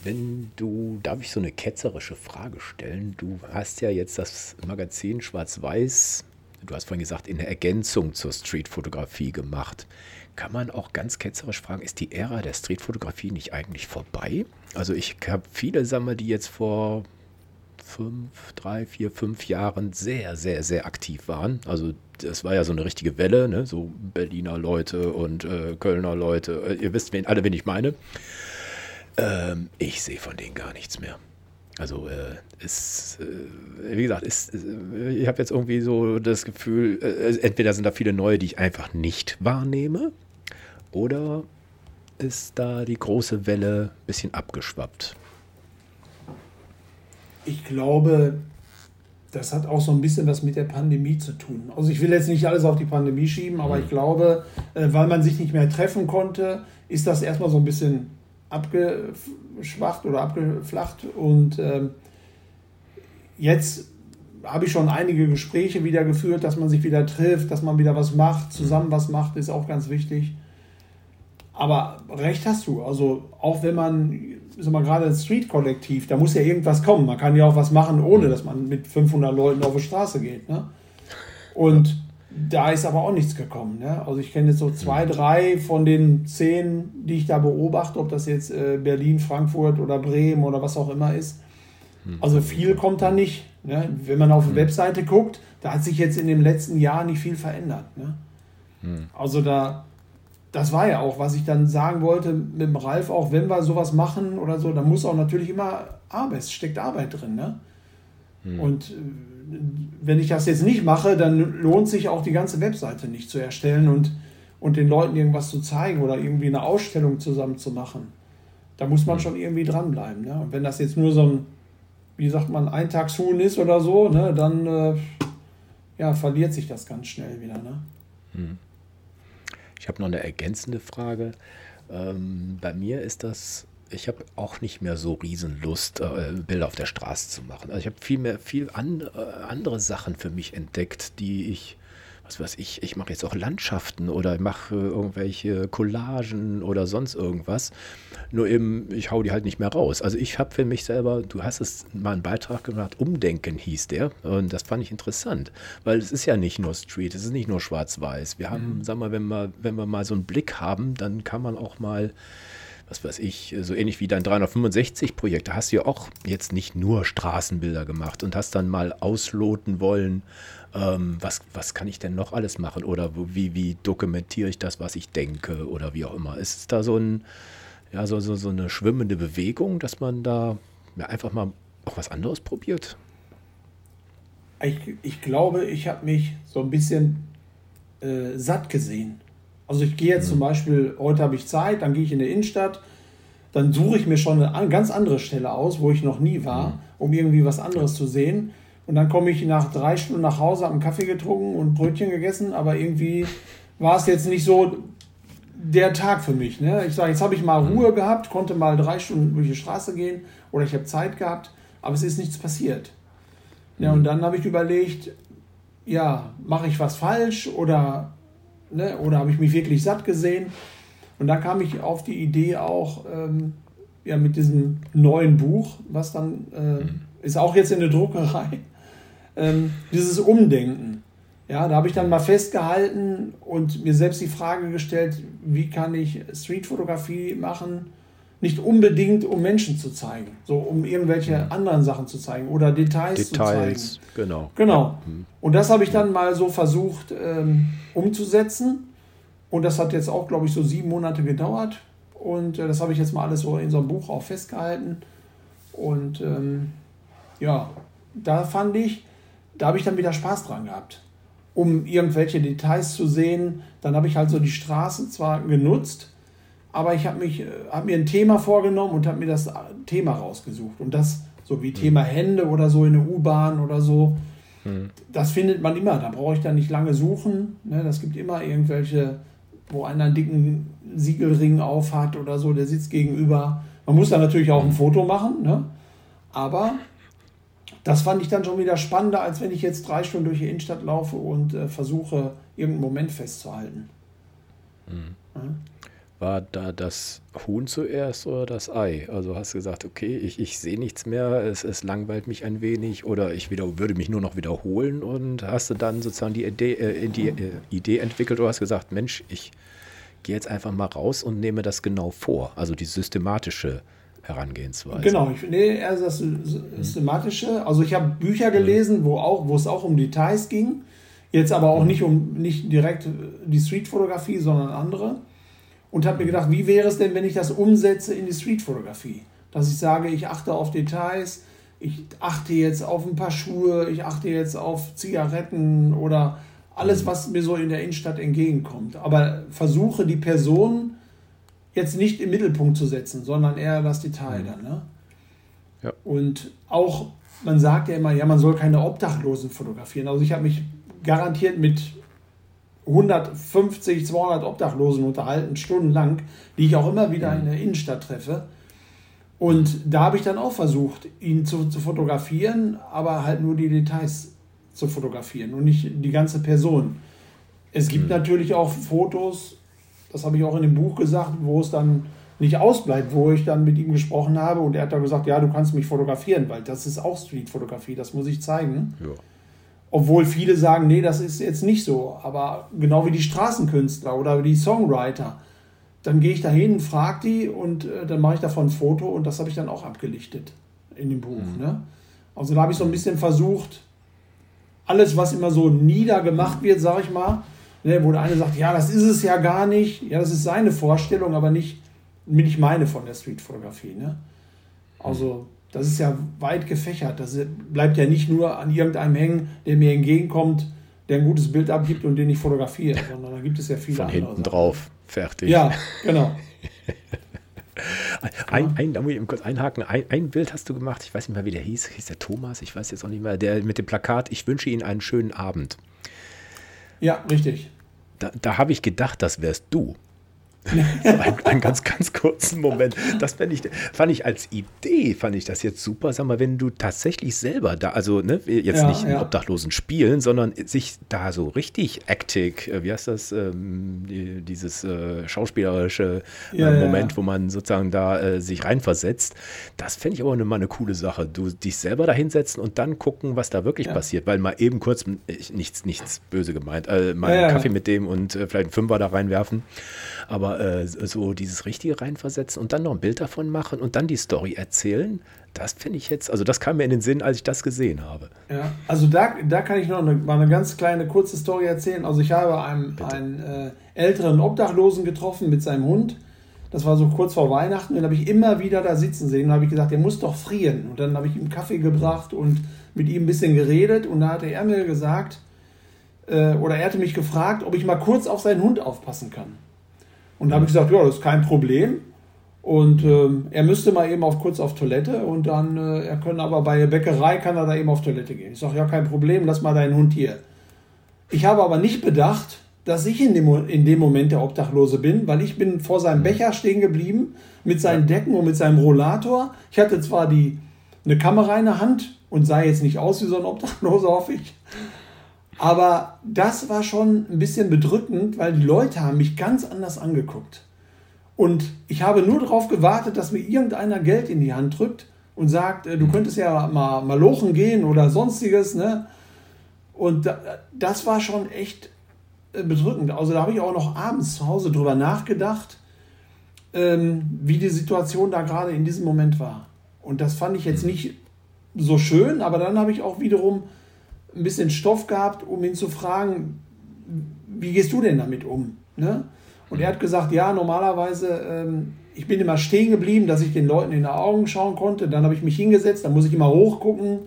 Wenn du, darf ich so eine ketzerische Frage stellen? Du hast ja jetzt das Magazin Schwarz-Weiß du hast vorhin gesagt, in der Ergänzung zur Streetfotografie gemacht. Kann man auch ganz ketzerisch fragen, ist die Ära der Streetfotografie nicht eigentlich vorbei? Also ich habe viele Sammler, die jetzt vor fünf, drei, vier, fünf Jahren sehr, sehr, sehr aktiv waren. Also das war ja so eine richtige Welle, ne? so Berliner Leute und äh, Kölner Leute. Äh, ihr wisst wen, alle, wen ich meine. Ähm, ich sehe von denen gar nichts mehr. Also äh, ist, äh, wie gesagt, ist, äh, ich habe jetzt irgendwie so das Gefühl, äh, entweder sind da viele neue, die ich einfach nicht wahrnehme, oder ist da die große Welle ein bisschen abgeschwappt? Ich glaube, das hat auch so ein bisschen was mit der Pandemie zu tun. Also ich will jetzt nicht alles auf die Pandemie schieben, aber mhm. ich glaube, äh, weil man sich nicht mehr treffen konnte, ist das erstmal so ein bisschen abgeschwacht oder abgeflacht. Und ähm, jetzt habe ich schon einige Gespräche wieder geführt, dass man sich wieder trifft, dass man wieder was macht, zusammen was macht, ist auch ganz wichtig. Aber recht hast du. Also auch wenn man sag mal, gerade das Street-Kollektiv, da muss ja irgendwas kommen. Man kann ja auch was machen, ohne dass man mit 500 Leuten auf die Straße geht. Ne? Und da ist aber auch nichts gekommen. Ne? Also ich kenne jetzt so zwei, drei von den zehn, die ich da beobachte, ob das jetzt äh, Berlin, Frankfurt oder Bremen oder was auch immer ist. Hm. Also viel kommt da nicht. Ne? Wenn man auf die hm. Webseite guckt, da hat sich jetzt in dem letzten Jahr nicht viel verändert. Ne? Also da das war ja auch, was ich dann sagen wollte mit dem Ralf, auch wenn wir sowas machen oder so, da muss auch natürlich immer Arbeit, steckt Arbeit drin. Ne? Hm. Und äh, wenn ich das jetzt nicht mache, dann lohnt sich auch die ganze Webseite nicht zu erstellen und, und den Leuten irgendwas zu zeigen oder irgendwie eine Ausstellung zusammen zu machen. Da muss man schon irgendwie dranbleiben. Ne? Und wenn das jetzt nur so ein, wie sagt man, Eintagshuhn ist oder so, ne, dann äh, ja, verliert sich das ganz schnell wieder. Ne? Hm. Ich habe noch eine ergänzende Frage. Ähm, bei mir ist das, ich habe auch nicht mehr so Riesenlust, äh, Bilder auf der Straße zu machen. Also ich habe viel mehr, viel an, äh, andere Sachen für mich entdeckt, die ich was weiß ich, ich mache jetzt auch Landschaften oder mache irgendwelche Collagen oder sonst irgendwas. Nur eben, ich hau die halt nicht mehr raus. Also ich habe für mich selber, du hast es mal einen Beitrag gemacht, Umdenken hieß der. Und das fand ich interessant, weil es ist ja nicht nur Street, es ist nicht nur schwarz-weiß. Wir haben, mhm. sag mal, wenn wir, wenn wir mal so einen Blick haben, dann kann man auch mal was weiß ich, so ähnlich wie dein 365-Projekt, da hast du ja auch jetzt nicht nur Straßenbilder gemacht und hast dann mal ausloten wollen, ähm, was, was kann ich denn noch alles machen oder wie, wie dokumentiere ich das, was ich denke oder wie auch immer. Ist es da so, ein, ja, so, so, so eine schwimmende Bewegung, dass man da ja, einfach mal auch was anderes probiert? Ich, ich glaube, ich habe mich so ein bisschen äh, satt gesehen. Also ich gehe jetzt mhm. zum Beispiel, heute habe ich Zeit, dann gehe ich in die Innenstadt, dann suche ich mir schon eine ganz andere Stelle aus, wo ich noch nie war, mhm. um irgendwie was anderes zu sehen. Und dann komme ich nach drei Stunden nach Hause, habe einen Kaffee getrunken und Brötchen gegessen, aber irgendwie war es jetzt nicht so der Tag für mich. Ne? Ich sage, jetzt habe ich mal mhm. Ruhe gehabt, konnte mal drei Stunden durch die Straße gehen oder ich habe Zeit gehabt, aber es ist nichts passiert. Ja, und dann habe ich überlegt, ja, mache ich was falsch oder, ne, oder habe ich mich wirklich satt gesehen? Und da kam ich auf die Idee auch ähm, ja, mit diesem neuen Buch, was dann äh, mhm. ist auch jetzt in der Druckerei, ähm, dieses Umdenken. Ja, da habe ich dann mal festgehalten und mir selbst die Frage gestellt, wie kann ich Streetfotografie machen? Nicht unbedingt, um Menschen zu zeigen, so um irgendwelche ja. anderen Sachen zu zeigen oder Details, Details zu zeigen. Genau. Genau. Mhm. Und das habe ich dann mal so versucht ähm, umzusetzen. Und das hat jetzt auch, glaube ich, so sieben Monate gedauert. Und äh, das habe ich jetzt mal alles so in so einem Buch auch festgehalten. Und ähm, ja, da fand ich, da habe ich dann wieder Spaß dran gehabt, um irgendwelche Details zu sehen. Dann habe ich halt so die Straßen zwar genutzt, aber ich habe mich, äh, habe mir ein Thema vorgenommen und habe mir das Thema rausgesucht. Und das, so wie Thema mhm. Hände oder so in der U-Bahn oder so, mhm. das findet man immer. Da brauche ich dann nicht lange suchen. Ne? Das gibt immer irgendwelche, wo einer einen dicken Siegelring auf hat oder so, der sitzt gegenüber. Man muss da natürlich auch ein Foto machen, ne? aber das fand ich dann schon wieder spannender, als wenn ich jetzt drei Stunden durch die Innenstadt laufe und äh, versuche, irgendeinen Moment festzuhalten. Mhm. Ja? War da das Huhn zuerst oder das Ei? Also hast du gesagt, okay, ich, ich sehe nichts mehr, es, es langweilt mich ein wenig oder ich wieder, würde mich nur noch wiederholen und hast du dann sozusagen die Idee, äh, die, äh, Idee entwickelt oder hast gesagt, Mensch, ich gehe jetzt einfach mal raus und nehme das genau vor, also die systematische Herangehensweise. Genau, ich nee, eher das systematische. Also ich habe Bücher gelesen, wo auch, wo es auch um Details ging. Jetzt aber auch nicht um nicht direkt die Streetfotografie, sondern andere und habe mir gedacht, wie wäre es denn, wenn ich das umsetze in die Streetfotografie? Dass ich sage, ich achte auf Details, ich achte jetzt auf ein paar Schuhe, ich achte jetzt auf Zigaretten oder alles, was mir so in der Innenstadt entgegenkommt. Aber versuche die Person jetzt nicht im Mittelpunkt zu setzen, sondern eher das Detail dann. Ne? Ja. Und auch, man sagt ja immer, ja, man soll keine Obdachlosen fotografieren. Also ich habe mich garantiert mit 150, 200 Obdachlosen unterhalten, stundenlang, die ich auch immer wieder in der Innenstadt treffe. Und da habe ich dann auch versucht, ihn zu, zu fotografieren, aber halt nur die Details zu fotografieren und nicht die ganze Person. Es gibt mhm. natürlich auch Fotos, das habe ich auch in dem Buch gesagt, wo es dann nicht ausbleibt, wo ich dann mit ihm gesprochen habe und er hat dann gesagt, ja, du kannst mich fotografieren, weil das ist auch Streetfotografie, das muss ich zeigen. Ja. Obwohl viele sagen, nee, das ist jetzt nicht so. Aber genau wie die Straßenkünstler oder die Songwriter, dann gehe ich da hin, frage die und äh, dann mache ich davon ein Foto und das habe ich dann auch abgelichtet in dem Buch. Mhm. Ne? Also da habe ich so ein bisschen versucht, alles, was immer so niedergemacht wird, sage ich mal, ne, wo der eine sagt, ja, das ist es ja gar nicht, ja, das ist seine Vorstellung, aber nicht, nicht meine von der Streetfotografie. Ne? Also das ist ja weit gefächert. Das bleibt ja nicht nur an irgendeinem hängen, der mir entgegenkommt, der ein gutes Bild abgibt und den ich fotografiere, sondern da gibt es ja viele Von hinten Sachen. drauf, fertig. Ja, genau. Ein, ein, da muss ich kurz einhaken. Ein, ein, Bild hast du gemacht, ich weiß nicht mehr, wie der hieß. Hieß der Thomas? Ich weiß jetzt auch nicht mehr. Der mit dem Plakat, ich wünsche Ihnen einen schönen Ja, richtig. Da, da habe ich gedacht, das wärst du. ein, einen ganz, ganz kurzen Moment. Das fand ich, fand ich als Idee, fand ich das jetzt super. Sag mal, wenn du tatsächlich selber da, also ne, jetzt ja, nicht ja. Obdachlosen spielen, sondern sich da so richtig actig, äh, wie heißt das, ähm, dieses äh, schauspielerische äh, ja, Moment, wo man sozusagen da äh, sich reinversetzt, das fände ich aber mal eine coole Sache. Du dich selber da hinsetzen und dann gucken, was da wirklich passiert, weil mal eben kurz, nichts, nichts böse gemeint, äh, mal einen Kaffee mit dem und vielleicht einen Fünfer da reinwerfen. Aber äh, so dieses Richtige reinversetzen und dann noch ein Bild davon machen und dann die Story erzählen, das finde ich jetzt, also das kam mir in den Sinn, als ich das gesehen habe. Ja, also da, da kann ich noch eine, mal eine ganz kleine kurze Story erzählen. Also ich habe einen, einen äh, älteren Obdachlosen getroffen mit seinem Hund. Das war so kurz vor Weihnachten. Den habe ich immer wieder da sitzen sehen. Und habe ich gesagt, der muss doch frieren. Und dann habe ich ihm Kaffee gebracht und mit ihm ein bisschen geredet. Und da hatte er mir gesagt, äh, oder er hatte mich gefragt, ob ich mal kurz auf seinen Hund aufpassen kann. Und da habe ich gesagt, ja, das ist kein Problem. Und ähm, er müsste mal eben auf kurz auf Toilette und dann, äh, er können aber bei der Bäckerei kann er da eben auf Toilette gehen. Ich sage, ja, kein Problem, lass mal deinen Hund hier. Ich habe aber nicht bedacht, dass ich in dem, in dem Moment der Obdachlose bin, weil ich bin vor seinem Becher stehen geblieben mit seinen Decken und mit seinem Rollator. Ich hatte zwar die, eine Kamera in der Hand und sah jetzt nicht aus wie so ein Obdachloser, hoffe ich. Aber das war schon ein bisschen bedrückend, weil die Leute haben mich ganz anders angeguckt. Und ich habe nur darauf gewartet, dass mir irgendeiner Geld in die Hand drückt und sagt, äh, du könntest ja mal, mal lochen gehen oder sonstiges. Ne? Und das war schon echt äh, bedrückend. Also da habe ich auch noch abends zu Hause drüber nachgedacht, ähm, wie die Situation da gerade in diesem Moment war. Und das fand ich jetzt nicht so schön, aber dann habe ich auch wiederum ein bisschen Stoff gehabt, um ihn zu fragen, wie gehst du denn damit um? Ne? Und er hat gesagt, ja, normalerweise, ähm, ich bin immer stehen geblieben, dass ich den Leuten in die Augen schauen konnte. Dann habe ich mich hingesetzt, dann muss ich immer hochgucken.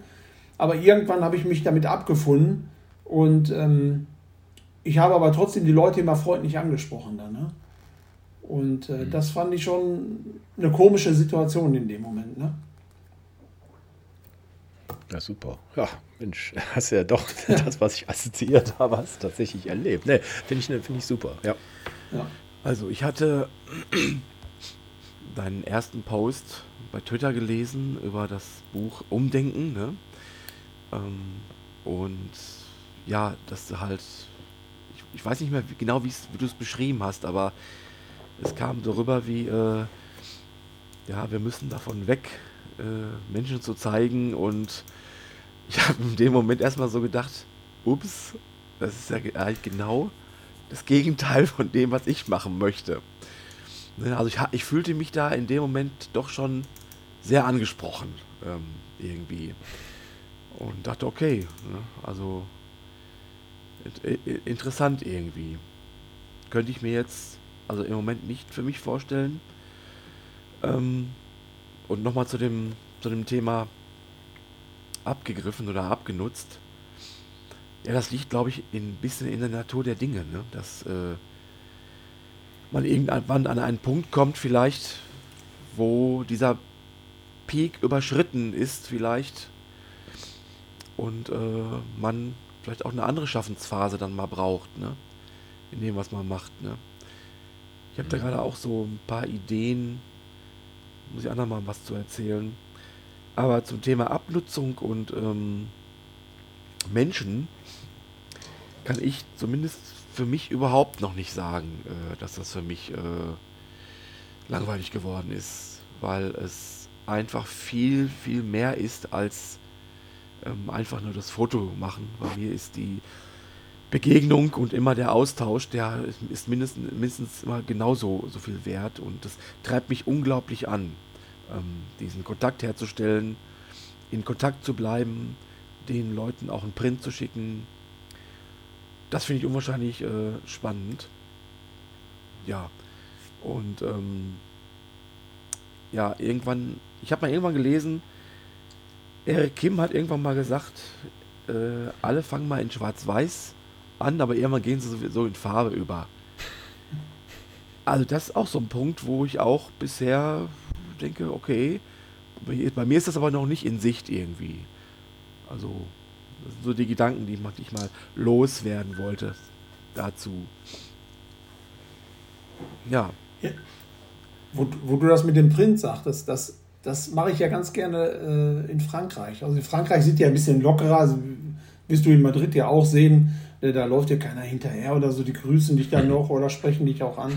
Aber irgendwann habe ich mich damit abgefunden. Und ähm, ich habe aber trotzdem die Leute immer freundlich angesprochen. Dann, ne? Und äh, mhm. das fand ich schon eine komische Situation in dem Moment. Ne? Ja, super. Ja, Mensch, hast ja doch das, was ich assoziiert habe, hast tatsächlich erlebt. Ne, finde ich, find ich super. Ja. ja. Also, ich hatte deinen ersten Post bei Twitter gelesen über das Buch Umdenken. Ne? Ähm, und ja, dass du halt, ich, ich weiß nicht mehr genau, wie du es beschrieben hast, aber es kam so rüber wie, äh, ja, wir müssen davon weg, äh, Menschen zu zeigen und ich habe in dem Moment erstmal so gedacht, ups, das ist ja eigentlich genau das Gegenteil von dem, was ich machen möchte. Ne, also ich, ich fühlte mich da in dem Moment doch schon sehr angesprochen ähm, irgendwie und dachte, okay, ne, also interessant irgendwie. Könnte ich mir jetzt also im Moment nicht für mich vorstellen. Ähm, und nochmal zu dem, zu dem Thema abgegriffen oder abgenutzt. Ja, das liegt, glaube ich, ein bisschen in der Natur der Dinge, ne? dass äh, man irgendwann an einen Punkt kommt, vielleicht, wo dieser Peak überschritten ist, vielleicht, und äh, man vielleicht auch eine andere Schaffensphase dann mal braucht, ne? in dem, was man macht. Ne? Ich habe da mhm. gerade auch so ein paar Ideen, muss ich anderen mal was zu erzählen. Aber zum Thema Abnutzung und ähm, Menschen kann ich zumindest für mich überhaupt noch nicht sagen, äh, dass das für mich äh, langweilig geworden ist, weil es einfach viel, viel mehr ist als ähm, einfach nur das Foto machen. Bei mir ist die Begegnung und immer der Austausch, der ist mindestens, mindestens immer genauso so viel wert und das treibt mich unglaublich an, ähm, diesen Kontakt herzustellen, in Kontakt zu bleiben, den Leuten auch einen Print zu schicken. Das finde ich unwahrscheinlich äh, spannend. Ja, und ähm, ja, irgendwann, ich habe mal irgendwann gelesen, Eric Kim hat irgendwann mal gesagt, äh, alle fangen mal in Schwarz-Weiß an, aber irgendwann gehen sie sowieso in Farbe über. Also das ist auch so ein Punkt, wo ich auch bisher denke, okay, bei mir ist das aber noch nicht in Sicht irgendwie. Also so die Gedanken, die ich mal loswerden wollte dazu. Ja. ja. Wo, wo, du das mit dem Print sagtest, das, das mache ich ja ganz gerne äh, in Frankreich. Also in Frankreich sind ja ein bisschen lockerer, also wirst du in Madrid ja auch sehen, Ne, da läuft dir keiner hinterher oder so, die grüßen dich dann noch oder sprechen dich auch an.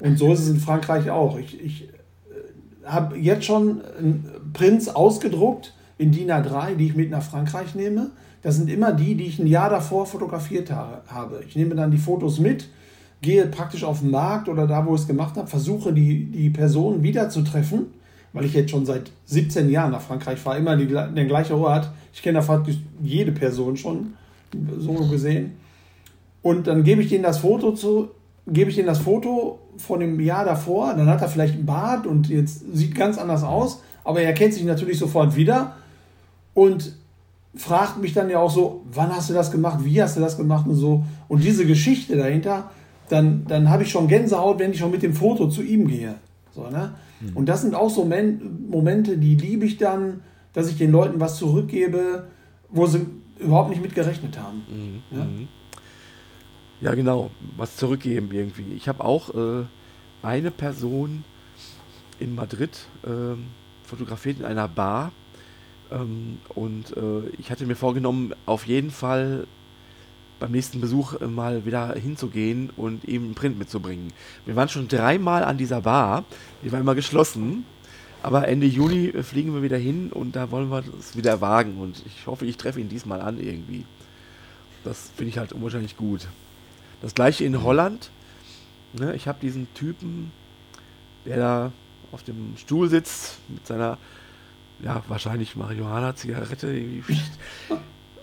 Und so ist es in Frankreich auch. Ich, ich äh, habe jetzt schon Prinz ausgedruckt in DIN A3, die ich mit nach Frankreich nehme. Das sind immer die, die ich ein Jahr davor fotografiert habe. Ich nehme dann die Fotos mit, gehe praktisch auf den Markt oder da, wo ich es gemacht habe, versuche die, die Person wieder zu treffen, weil ich jetzt schon seit 17 Jahren nach Frankreich fahre, immer die, der gleiche Ort. Ich kenne da fast jede Person schon so gesehen. Und dann gebe ich denen das Foto zu, gebe ich denen das Foto von dem Jahr davor, dann hat er vielleicht ein Bart und jetzt sieht ganz anders aus, aber er kennt sich natürlich sofort wieder und fragt mich dann ja auch so, wann hast du das gemacht, wie hast du das gemacht und so. Und diese Geschichte dahinter, dann, dann habe ich schon Gänsehaut, wenn ich schon mit dem Foto zu ihm gehe. So, ne? Mhm. Und das sind auch so Momente, die liebe ich dann, dass ich den Leuten was zurückgebe, wo sie überhaupt nicht mit gerechnet haben. Mhm. Ja? Ja? genau, was zurückgeben irgendwie. Ich habe auch äh, eine Person in Madrid äh, fotografiert in einer Bar ähm, und äh, ich hatte mir vorgenommen, auf jeden Fall beim nächsten Besuch mal wieder hinzugehen und ihm einen Print mitzubringen. Wir waren schon dreimal an dieser Bar, die war immer geschlossen aber Ende Juni äh, fliegen wir wieder hin und da wollen wir es wieder wagen. Und ich hoffe, ich treffe ihn diesmal an irgendwie. Das finde ich halt unwahrscheinlich gut. Das gleiche in Holland. Ne, ich habe diesen Typen, der da auf dem Stuhl sitzt mit seiner, ja, wahrscheinlich Marihuana-Zigarette.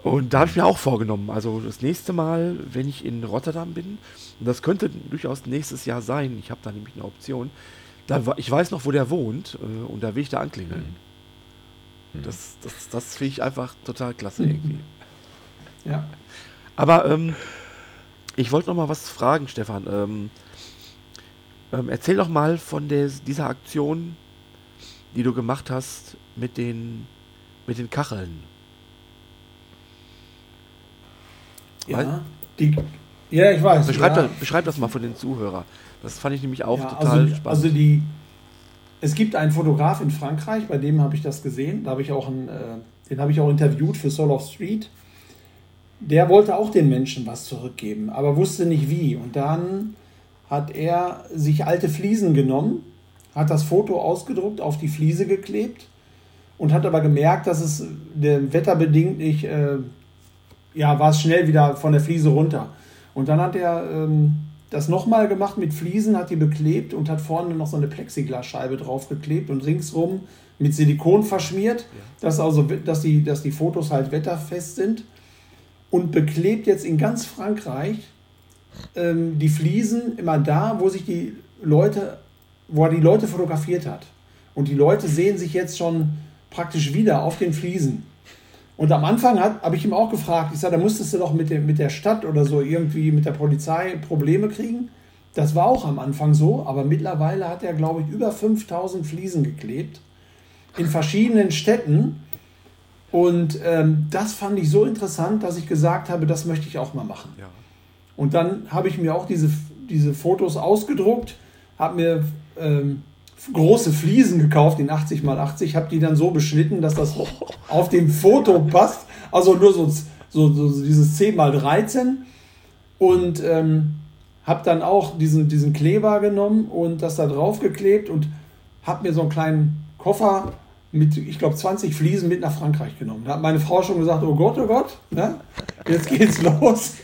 Und da habe ich mir auch vorgenommen, also das nächste Mal, wenn ich in Rotterdam bin, und das könnte durchaus nächstes Jahr sein, ich habe da nämlich eine Option, da, ich weiß noch, wo der wohnt äh, und da will ich da anklingeln. Mhm. Das, das, das finde ich einfach total klasse mhm. irgendwie. Ja. Aber ähm, ich wollte noch mal was fragen, Stefan. Ähm, ähm, erzähl doch mal von der, dieser Aktion, die du gemacht hast mit den, mit den Kacheln. Ja, die, ja ich weiß. Beschreib, ja. Das, beschreib das mal für den Zuhörer. Das fand ich nämlich auch ja, total also, spannend. Also die, es gibt einen Fotograf in Frankreich, bei dem habe ich das gesehen. Da habe ich auch einen, äh, den habe ich auch interviewt für Soul of Street. Der wollte auch den Menschen was zurückgeben, aber wusste nicht wie. Und dann hat er sich alte Fliesen genommen, hat das Foto ausgedruckt, auf die Fliese geklebt und hat aber gemerkt, dass es dem wetterbedingt nicht, äh, ja, war es schnell wieder von der Fliese runter. Und dann hat er ähm, das nochmal gemacht mit Fliesen, hat die beklebt und hat vorne noch so eine Plexiglasscheibe draufgeklebt und ringsrum mit Silikon verschmiert, ja. dass, also, dass, die, dass die Fotos halt wetterfest sind. Und beklebt jetzt in ganz Frankreich ähm, die Fliesen immer da, wo sich die Leute, wo er die Leute fotografiert hat. Und die Leute sehen sich jetzt schon praktisch wieder auf den Fliesen. Und am Anfang habe ich ihm auch gefragt, ich sage, da musstest du doch mit, dem, mit der Stadt oder so irgendwie mit der Polizei Probleme kriegen. Das war auch am Anfang so, aber mittlerweile hat er, glaube ich, über 5000 Fliesen geklebt in verschiedenen Städten. Und ähm, das fand ich so interessant, dass ich gesagt habe, das möchte ich auch mal machen. Ja. Und dann habe ich mir auch diese, diese Fotos ausgedruckt, habe mir ähm, große Fliesen gekauft in 80 x 80, habe die dann so beschnitten, dass das auf dem Foto passt. Also nur so, so, so dieses 10 x 13 und ähm, habe dann auch diesen, diesen Kleber genommen und das da drauf geklebt und habe mir so einen kleinen Koffer mit, ich glaube, 20 Fliesen mit nach Frankreich genommen. Da hat meine Frau schon gesagt, oh Gott, oh Gott, ne? jetzt geht's los.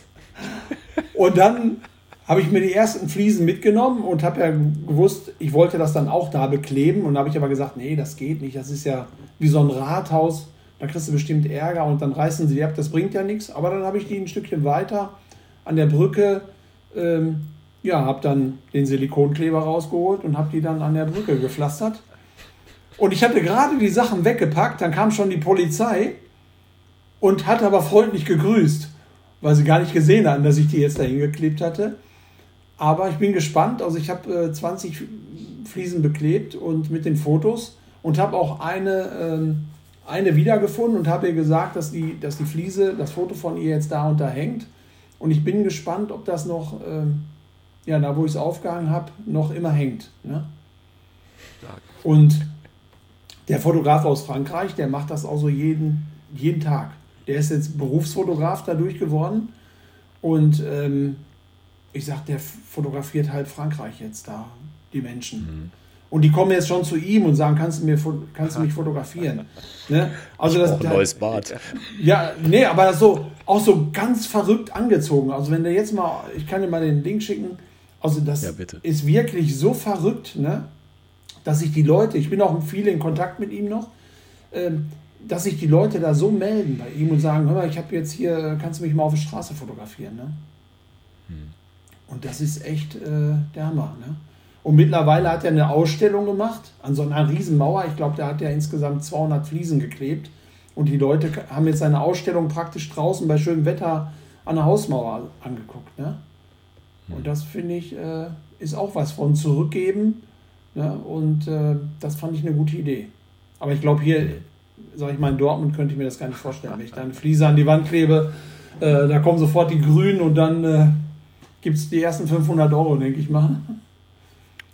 Und dann habe ich mir die ersten Fliesen mitgenommen und habe ja gewusst, ich wollte das dann auch da bekleben. Und habe ich aber gesagt, nee, das geht nicht. Das ist ja wie so ein Rathaus. Da kriegst du bestimmt Ärger und dann reißen sie die ab. Das bringt ja nichts. Aber dann habe ich die ein Stückchen weiter an der Brücke, ähm, ja, habe dann den Silikonkleber rausgeholt und habe die dann an der Brücke gepflastert. Und ich hatte gerade die Sachen weggepackt, dann kam schon die Polizei und hat aber freundlich gegrüßt, weil sie gar nicht gesehen hatten, dass ich die jetzt dahin geklebt hatte. Aber ich bin gespannt. Also ich habe äh, 20 Fliesen beklebt und mit den Fotos und habe auch eine, ähm, eine wiedergefunden und habe ihr gesagt, dass die, dass die Fliese, das Foto von ihr jetzt da und da hängt. Und ich bin gespannt, ob das noch, ähm, ja, da wo ich es aufgehangen habe, noch immer hängt. Ne? Und der Fotograf aus Frankreich, der macht das also jeden, jeden Tag. Der ist jetzt Berufsfotograf dadurch geworden. Und ähm, ich sag, der fotografiert halt Frankreich jetzt da, die Menschen. Mhm. Und die kommen jetzt schon zu ihm und sagen, kannst du, mir, kannst du mich fotografieren? ne? Also das, ein neues Bad. Ja, nee, aber so, auch so ganz verrückt angezogen. Also wenn der jetzt mal, ich kann dir mal den Link schicken, also das ja, ist wirklich so verrückt, ne? Dass sich die Leute, ich bin auch viel in Kontakt mit ihm noch, ähm, dass sich die Leute da so melden bei ihm und sagen, hör mal, ich habe jetzt hier, kannst du mich mal auf der Straße fotografieren, ne? Hm. Und das ist echt äh, der Hammer, ne? Und mittlerweile hat er eine Ausstellung gemacht an so einer Riesenmauer. Ich glaube, da hat er insgesamt 200 Fliesen geklebt. Und die Leute haben jetzt seine Ausstellung praktisch draußen bei schönem Wetter an der Hausmauer angeguckt. Ne? Und hm. das finde ich, äh, ist auch was von zurückgeben Ne? Und äh, das fand ich eine gute Idee. Aber ich glaube, hier, sage ich mal, in Dortmund könnte ich mir das gar nicht vorstellen. Wenn ich da eine Fliese an die Wand klebe, äh, da kommen sofort die Grünen und dann äh, gibt es die ersten 500 Euro, denke ich mal.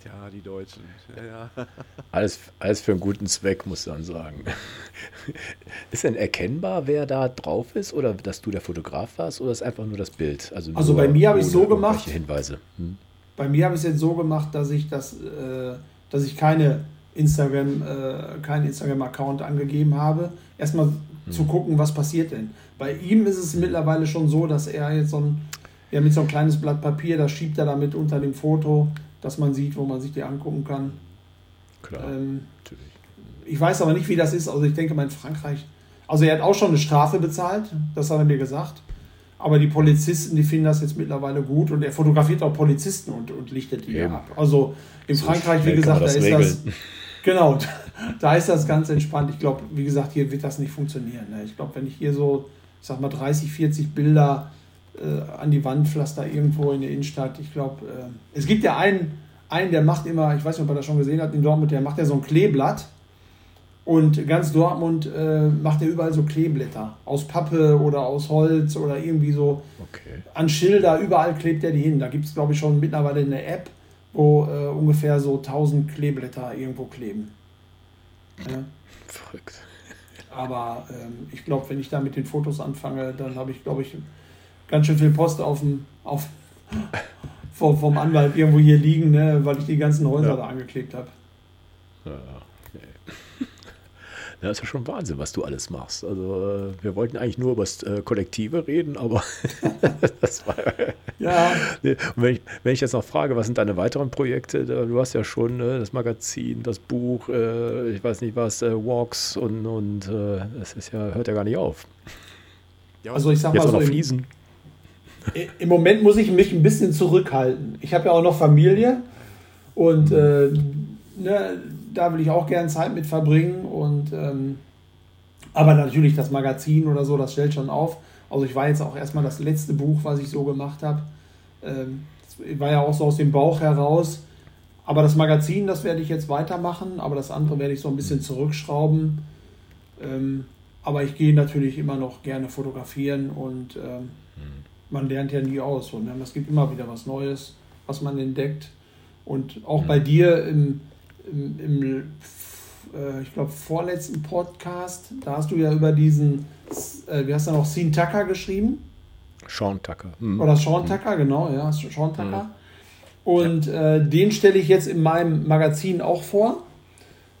Ja, die Deutschen. Ja, ja. Alles, alles für einen guten Zweck, muss man sagen. Ist denn erkennbar, wer da drauf ist oder dass du der Fotograf warst oder ist einfach nur das Bild? Also, also bei mir habe ich es so gemacht. Hinweise. Hm? Bei mir habe ich es jetzt so gemacht, dass ich das äh, dass ich keine Instagram, äh, keinen Instagram-Account angegeben habe. Erstmal mhm. zu gucken, was passiert denn. Bei ihm ist es mittlerweile schon so, dass er jetzt so ein, ja, mit so ein kleines Blatt Papier, das schiebt er damit unter dem Foto, dass man sieht, wo man sich die angucken kann. Klar, ähm, natürlich. Ich weiß aber nicht, wie das ist. Also ich denke mal in Frankreich. Also er hat auch schon eine Strafe bezahlt, das hat er mir gesagt. Aber die Polizisten, die finden das jetzt mittlerweile gut und er fotografiert auch Polizisten und, und lichtet die Eben. ab. Also in so Frankreich, wie gesagt, da ist regeln. das. Genau, da ist das ganz entspannt. Ich glaube, wie gesagt, hier wird das nicht funktionieren. Ne? Ich glaube, wenn ich hier so, ich sag mal, 30, 40 Bilder äh, an die Wand pflaster irgendwo in der Innenstadt, ich glaube, äh, es gibt ja einen, einen, der macht immer, ich weiß nicht, ob er das schon gesehen hat, in Dortmund, der macht ja so ein Kleeblatt und ganz Dortmund äh, macht er überall so Kleeblätter. Aus Pappe oder aus Holz oder irgendwie so. Okay. An Schilder, überall klebt er die hin. Da gibt es, glaube ich, schon mittlerweile eine App, wo äh, ungefähr so 1000 Kleeblätter irgendwo kleben. Ja. Verrückt. Aber ähm, ich glaube, wenn ich da mit den Fotos anfange, dann habe ich, glaube ich, ganz schön viel Post auf dem, auf, vom, vom Anwalt irgendwo hier liegen, ne, weil ich die ganzen Häuser ja. da angeklebt habe. Ja, ja, ist ja schon Wahnsinn, was du alles machst. Also äh, wir wollten eigentlich nur über das äh, Kollektive reden, aber das war. Ja. Und wenn ich, wenn ich jetzt noch frage, was sind deine weiteren Projekte? Du hast ja schon äh, das Magazin, das Buch, äh, ich weiß nicht was, äh, Walks und, und es ist ja, hört ja gar nicht auf. Ja, also ich sag jetzt mal so. Noch Fliesen. Im, Im Moment muss ich mich ein bisschen zurückhalten. Ich habe ja auch noch Familie und mhm. ne, da will ich auch gerne Zeit mit verbringen. Und, ähm, aber natürlich das Magazin oder so, das stellt schon auf. Also ich war jetzt auch erstmal das letzte Buch, was ich so gemacht habe. Ähm, das war ja auch so aus dem Bauch heraus. Aber das Magazin, das werde ich jetzt weitermachen, aber das andere werde ich so ein bisschen zurückschrauben. Ähm, aber ich gehe natürlich immer noch gerne fotografieren und ähm, man lernt ja nie aus. Und es gibt immer wieder was Neues, was man entdeckt. Und auch bei dir im, im, im äh, ich glaube, vorletzten Podcast, da hast du ja über diesen, äh, wie hast du noch, Sean Tucker geschrieben? Sean Tucker. Mhm. Oder Sean mhm. Tucker, genau, ja, Sean Tucker. Mhm. Und äh, den stelle ich jetzt in meinem Magazin auch vor.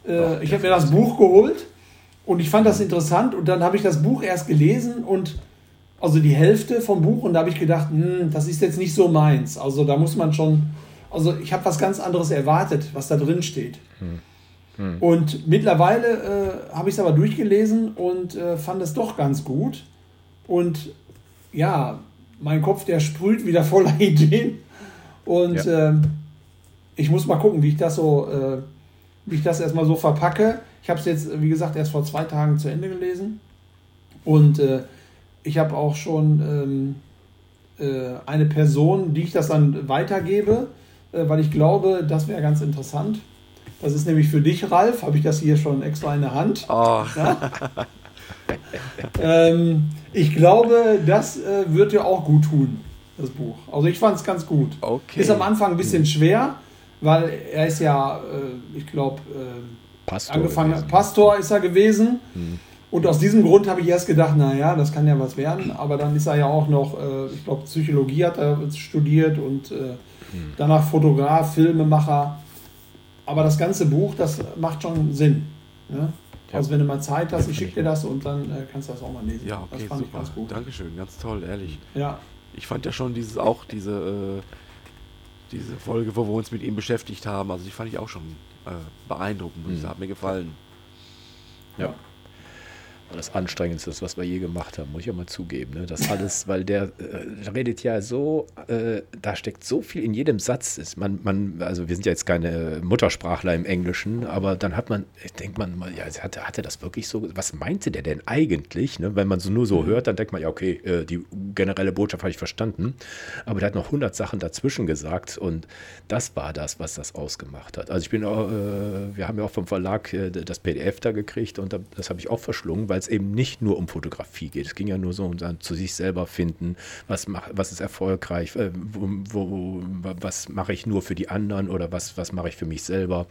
Äh, ich habe mir das Buch geholt und ich fand das interessant und dann habe ich das Buch erst gelesen und also die Hälfte vom Buch und da habe ich gedacht, hm, das ist jetzt nicht so meins. Also da muss man schon also ich habe was ganz anderes erwartet, was da drin steht. Hm. Hm. Und mittlerweile äh, habe ich es aber durchgelesen und äh, fand es doch ganz gut. Und ja, mein Kopf, der sprüht wieder voller Ideen. Und ja. äh, ich muss mal gucken, wie ich das so, äh, wie ich das erstmal so verpacke. Ich habe es jetzt, wie gesagt, erst vor zwei Tagen zu Ende gelesen. Und äh, ich habe auch schon ähm, äh, eine Person, die ich das dann weitergebe weil ich glaube, das wäre ganz interessant. Das ist nämlich für dich, Ralf, habe ich das hier schon extra in der Hand. Oh. Ja? ähm, ich glaube, das äh, wird dir auch gut tun, das Buch. Also ich fand es ganz gut. Okay. Ist am Anfang ein bisschen schwer, weil er ist ja, äh, ich glaube, äh, Pastor angefangen, gewesen. Pastor ist er gewesen. Hm. Und aus diesem Grund habe ich erst gedacht, naja, das kann ja was werden. Aber dann ist er ja auch noch, äh, ich glaube, Psychologie hat er studiert und hm. Danach Fotograf, Filmemacher. Aber das ganze Buch, das macht schon Sinn. Ne? Ja. Also wenn du mal Zeit hast, ich schicke dir das und dann äh, kannst du das auch mal lesen. Ja, okay, das fand super. Ich ganz gut. Dankeschön, ganz toll, ehrlich. Ja. Ich fand ja schon dieses auch diese, äh, diese Folge, wo wir uns mit ihm beschäftigt haben, also die fand ich auch schon äh, beeindruckend. Mhm. Hat mir gefallen. Ja das Anstrengendste was wir je gemacht haben, muss ich ja mal zugeben. Ne? Das alles, weil der äh, redet ja so, äh, da steckt so viel in jedem Satz. Ist man, man, also wir sind ja jetzt keine Muttersprachler im Englischen, aber dann hat man, denkt man mal, ja, hatte, hatte das wirklich so, was meinte der denn eigentlich? Ne? Wenn man so nur so mhm. hört, dann denkt man, ja, okay, äh, die generelle Botschaft habe ich verstanden. Aber der hat noch 100 Sachen dazwischen gesagt und das war das, was das ausgemacht hat. Also ich bin auch, äh, wir haben ja auch vom Verlag äh, das PDF da gekriegt und das habe ich auch verschlungen, weil es eben nicht nur um Fotografie geht. Es ging ja nur so um dann zu sich selber finden, was, mach, was ist erfolgreich, äh, wo, wo, was mache ich nur für die anderen oder was, was mache ich für mich selber.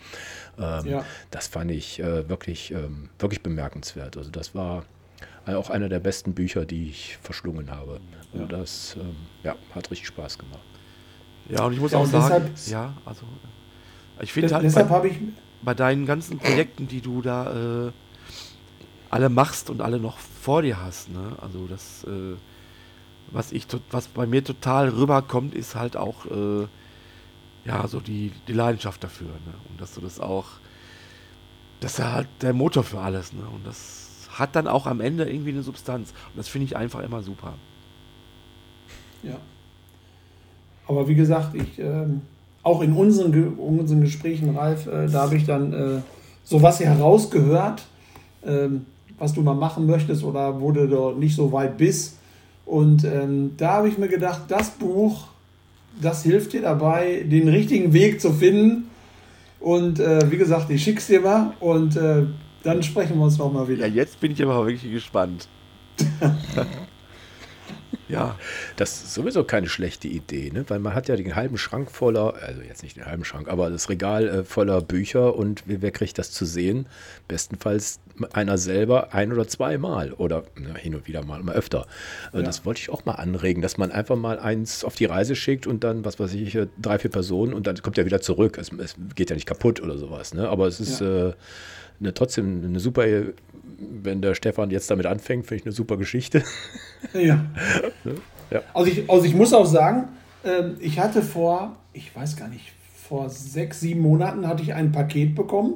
Ähm, ja. Das fand ich äh, wirklich, ähm, wirklich bemerkenswert. Also das war auch einer der besten Bücher, die ich verschlungen habe. Ja. Und das ähm, ja, hat richtig Spaß gemacht. Ja, und ich muss ja, auch sagen, ja, also ich finde halt deshalb bei, ich bei deinen ganzen Projekten, die du da äh, alle machst und alle noch vor dir hast. Ne? Also das, äh, was ich, was bei mir total rüberkommt, ist halt auch, äh, ja, so die, die Leidenschaft dafür. Ne? Und dass du das auch, das ist halt der Motor für alles. Ne? Und das hat dann auch am Ende irgendwie eine Substanz. Und das finde ich einfach immer super. Ja. Aber wie gesagt, ich, äh, auch in unseren, unseren Gesprächen, Ralf, äh, da habe ich dann äh, sowas herausgehört, ähm, was du mal machen möchtest oder wo du dort nicht so weit bist. Und ähm, da habe ich mir gedacht, das Buch, das hilft dir dabei, den richtigen Weg zu finden. Und äh, wie gesagt, ich schick's dir mal und äh, dann sprechen wir uns nochmal wieder. Ja, jetzt bin ich aber wirklich gespannt. Ja. Das ist sowieso keine schlechte Idee, ne? weil man hat ja den halben Schrank voller, also jetzt nicht den halben Schrank, aber das Regal äh, voller Bücher und wer, wer, kriegt das zu sehen? Bestenfalls einer selber ein oder zweimal oder na, hin und wieder mal, mal öfter. Äh, ja. Das wollte ich auch mal anregen, dass man einfach mal eins auf die Reise schickt und dann, was weiß ich, äh, drei, vier Personen und dann kommt er wieder zurück. Es, es geht ja nicht kaputt oder sowas, ne? aber es ist ja. äh, eine, trotzdem eine super wenn der Stefan jetzt damit anfängt, finde ich eine super Geschichte. Ja. ja. Also, ich, also ich muss auch sagen, äh, ich hatte vor, ich weiß gar nicht, vor sechs, sieben Monaten hatte ich ein Paket bekommen.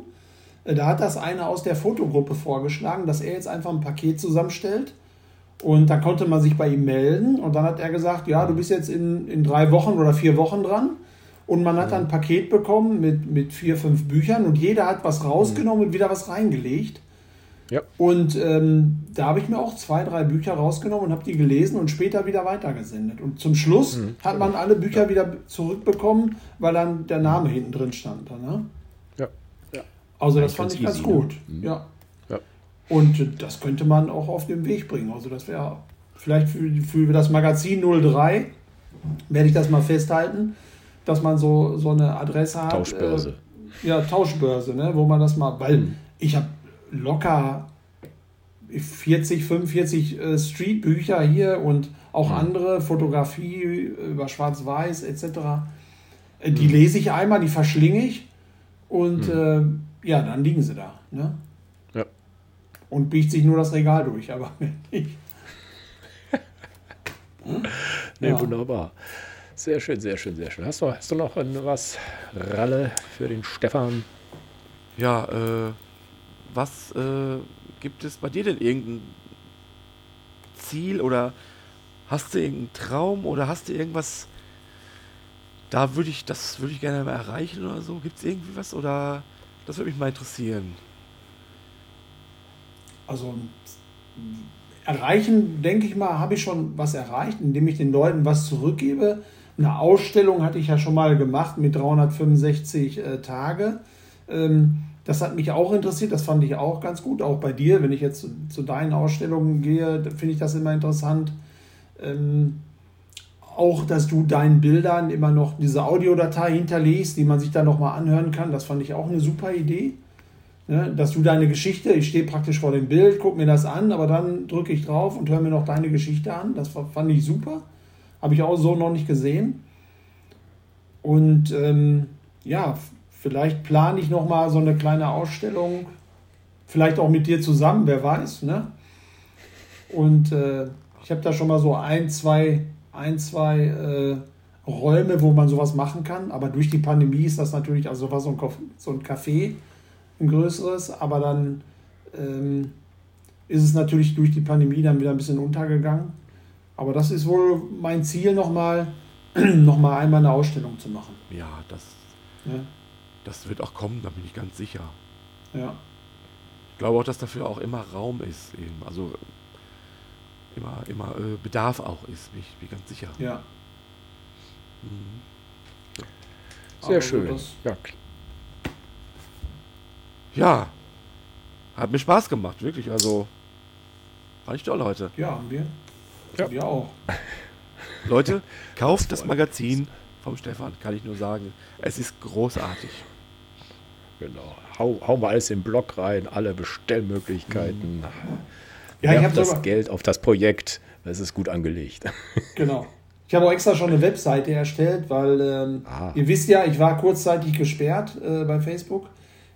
Äh, da hat das einer aus der Fotogruppe vorgeschlagen, dass er jetzt einfach ein Paket zusammenstellt. Und da konnte man sich bei ihm melden. Und dann hat er gesagt, ja, du bist jetzt in, in drei Wochen oder vier Wochen dran. Und man hat dann ein Paket bekommen mit, mit vier, fünf Büchern und jeder hat was rausgenommen und wieder was reingelegt. Ja. Und ähm, da habe ich mir auch zwei, drei Bücher rausgenommen und habe die gelesen und später wieder weitergesendet. Und zum Schluss mhm. hat man alle Bücher ja. wieder zurückbekommen, weil dann der Name hinten drin stand. Ne? Ja. ja. Also das fand ich ganz easy, ne? gut. Ne? Mhm. Ja. ja. Und das könnte man auch auf den Weg bringen. Also das wäre vielleicht für, für das Magazin 03, werde ich das mal festhalten, dass man so, so eine Adresse hat. Tauschbörse. Äh, ja, Tauschbörse, ne? wo man das mal, weil mhm. ich habe locker 40, 45 äh, Streetbücher hier und auch mhm. andere, Fotografie über Schwarz-Weiß etc. Äh, die mhm. lese ich einmal, die verschlinge ich und mhm. äh, ja, dann liegen sie da. Ne? Ja. Und biegt sich nur das Regal durch, aber nicht. nee, ja. wunderbar. Sehr schön, sehr schön, sehr schön. Hast du, hast du noch was, Ralle, für den Stefan? Ja, äh, was äh, gibt es bei dir denn irgendein Ziel oder hast du irgendeinen Traum oder hast du irgendwas, da würde ich, das würde ich gerne mal erreichen oder so? Gibt es irgendwie was oder das würde mich mal interessieren? Also erreichen, denke ich mal, habe ich schon was erreicht, indem ich den Leuten was zurückgebe. Eine Ausstellung hatte ich ja schon mal gemacht mit 365 äh, Tage. Ähm, das hat mich auch interessiert, das fand ich auch ganz gut, auch bei dir. Wenn ich jetzt zu, zu deinen Ausstellungen gehe, finde ich das immer interessant. Ähm, auch, dass du deinen Bildern immer noch diese Audiodatei hinterlegst, die man sich dann nochmal anhören kann, das fand ich auch eine super Idee. Ne? Dass du deine Geschichte, ich stehe praktisch vor dem Bild, gucke mir das an, aber dann drücke ich drauf und höre mir noch deine Geschichte an. Das fand ich super. Habe ich auch so noch nicht gesehen. Und ähm, ja, Vielleicht plane ich noch mal so eine kleine Ausstellung, vielleicht auch mit dir zusammen, wer weiß. Ne? Und äh, ich habe da schon mal so ein, zwei, ein, zwei äh, Räume, wo man sowas machen kann. Aber durch die Pandemie ist das natürlich, also war so ein, so ein Café, ein größeres, aber dann ähm, ist es natürlich durch die Pandemie dann wieder ein bisschen untergegangen. Aber das ist wohl mein Ziel, nochmal noch mal einmal eine Ausstellung zu machen. Ja, das. Ja. Das wird auch kommen, da bin ich ganz sicher. Ja. Ich glaube auch, dass dafür auch immer Raum ist, eben. Also immer, immer äh, Bedarf auch ist, bin ich bin ganz sicher. Ja. Mhm. Sehr Aber schön. ja. ja. Hat mir Spaß gemacht, wirklich. Also, fand ich toll heute. Ja, wir. Ja. Wir auch. Leute, kauft das Magazin vom Stefan, kann ich nur sagen. Es ist großartig. Genau. Hau, hau mal alles in den Blog rein, alle Bestellmöglichkeiten. Mhm. Ja, ich habe das Geld auf das Projekt. Das ist gut angelegt. Genau. Ich habe auch extra schon eine Webseite erstellt, weil ähm, ah. ihr wisst ja, ich war kurzzeitig gesperrt äh, bei Facebook.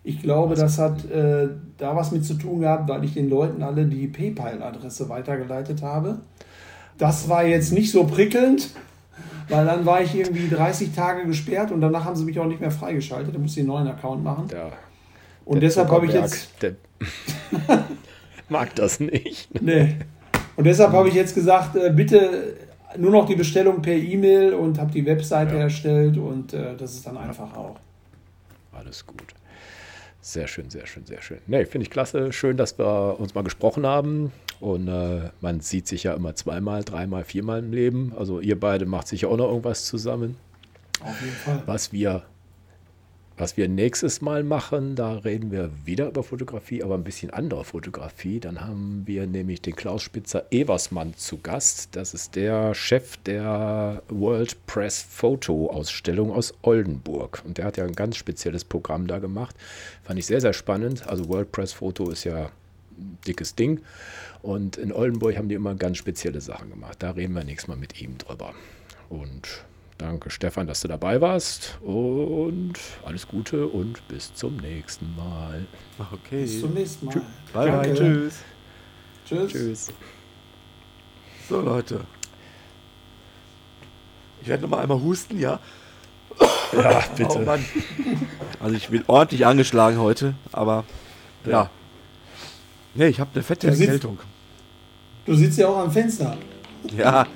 Ich glaube, das hat äh, da was mit zu tun gehabt, weil ich den Leuten alle die PayPal-Adresse weitergeleitet habe. Das war jetzt nicht so prickelnd, weil dann war ich irgendwie 30 Tage gesperrt und danach haben sie mich auch nicht mehr freigeschaltet. Da musste ich einen neuen Account machen. Ja. Und deshalb habe ich jetzt. mag das nicht. Nee. Und deshalb habe ich jetzt gesagt, äh, bitte nur noch die Bestellung per E-Mail und habe die Webseite ja. erstellt und äh, das ist dann einfach auch. Alles gut. Sehr schön, sehr schön, sehr schön. Nee, finde ich klasse. Schön, dass wir uns mal gesprochen haben. Und äh, man sieht sich ja immer zweimal, dreimal, viermal im Leben. Also ihr beide macht sicher auch noch irgendwas zusammen. Auf jeden Fall. Was wir Was wir nächstes Mal machen, da reden wir wieder über Fotografie, aber ein bisschen andere Fotografie. Dann haben wir nämlich den Klaus Spitzer Eversmann zu Gast. Das ist der Chef der World Press Photo Ausstellung aus Oldenburg. Und der hat ja ein ganz spezielles Programm da gemacht. Fand ich sehr, sehr spannend. Also World Press Photo ist ja ein dickes Ding. Und in Oldenburg haben die immer ganz spezielle Sachen gemacht. Da reden wir nächstes Mal mit ihm drüber. Und Danke, Stefan, dass du dabei warst. Und alles Gute und bis zum nächsten Mal. Okay. Bis zum nächsten Mal. Bye, bye. Tschüss. Tschüss. Tschüss. So, Leute. Ich werde noch mal einmal husten, ja? Ja, bitte. Oh Mann. Also ich bin ordentlich angeschlagen heute, aber ja. ja. Nee, ich habe eine fette du Erkältung. Sitzt, du sitzt ja auch am Fenster. Ja.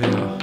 Ja.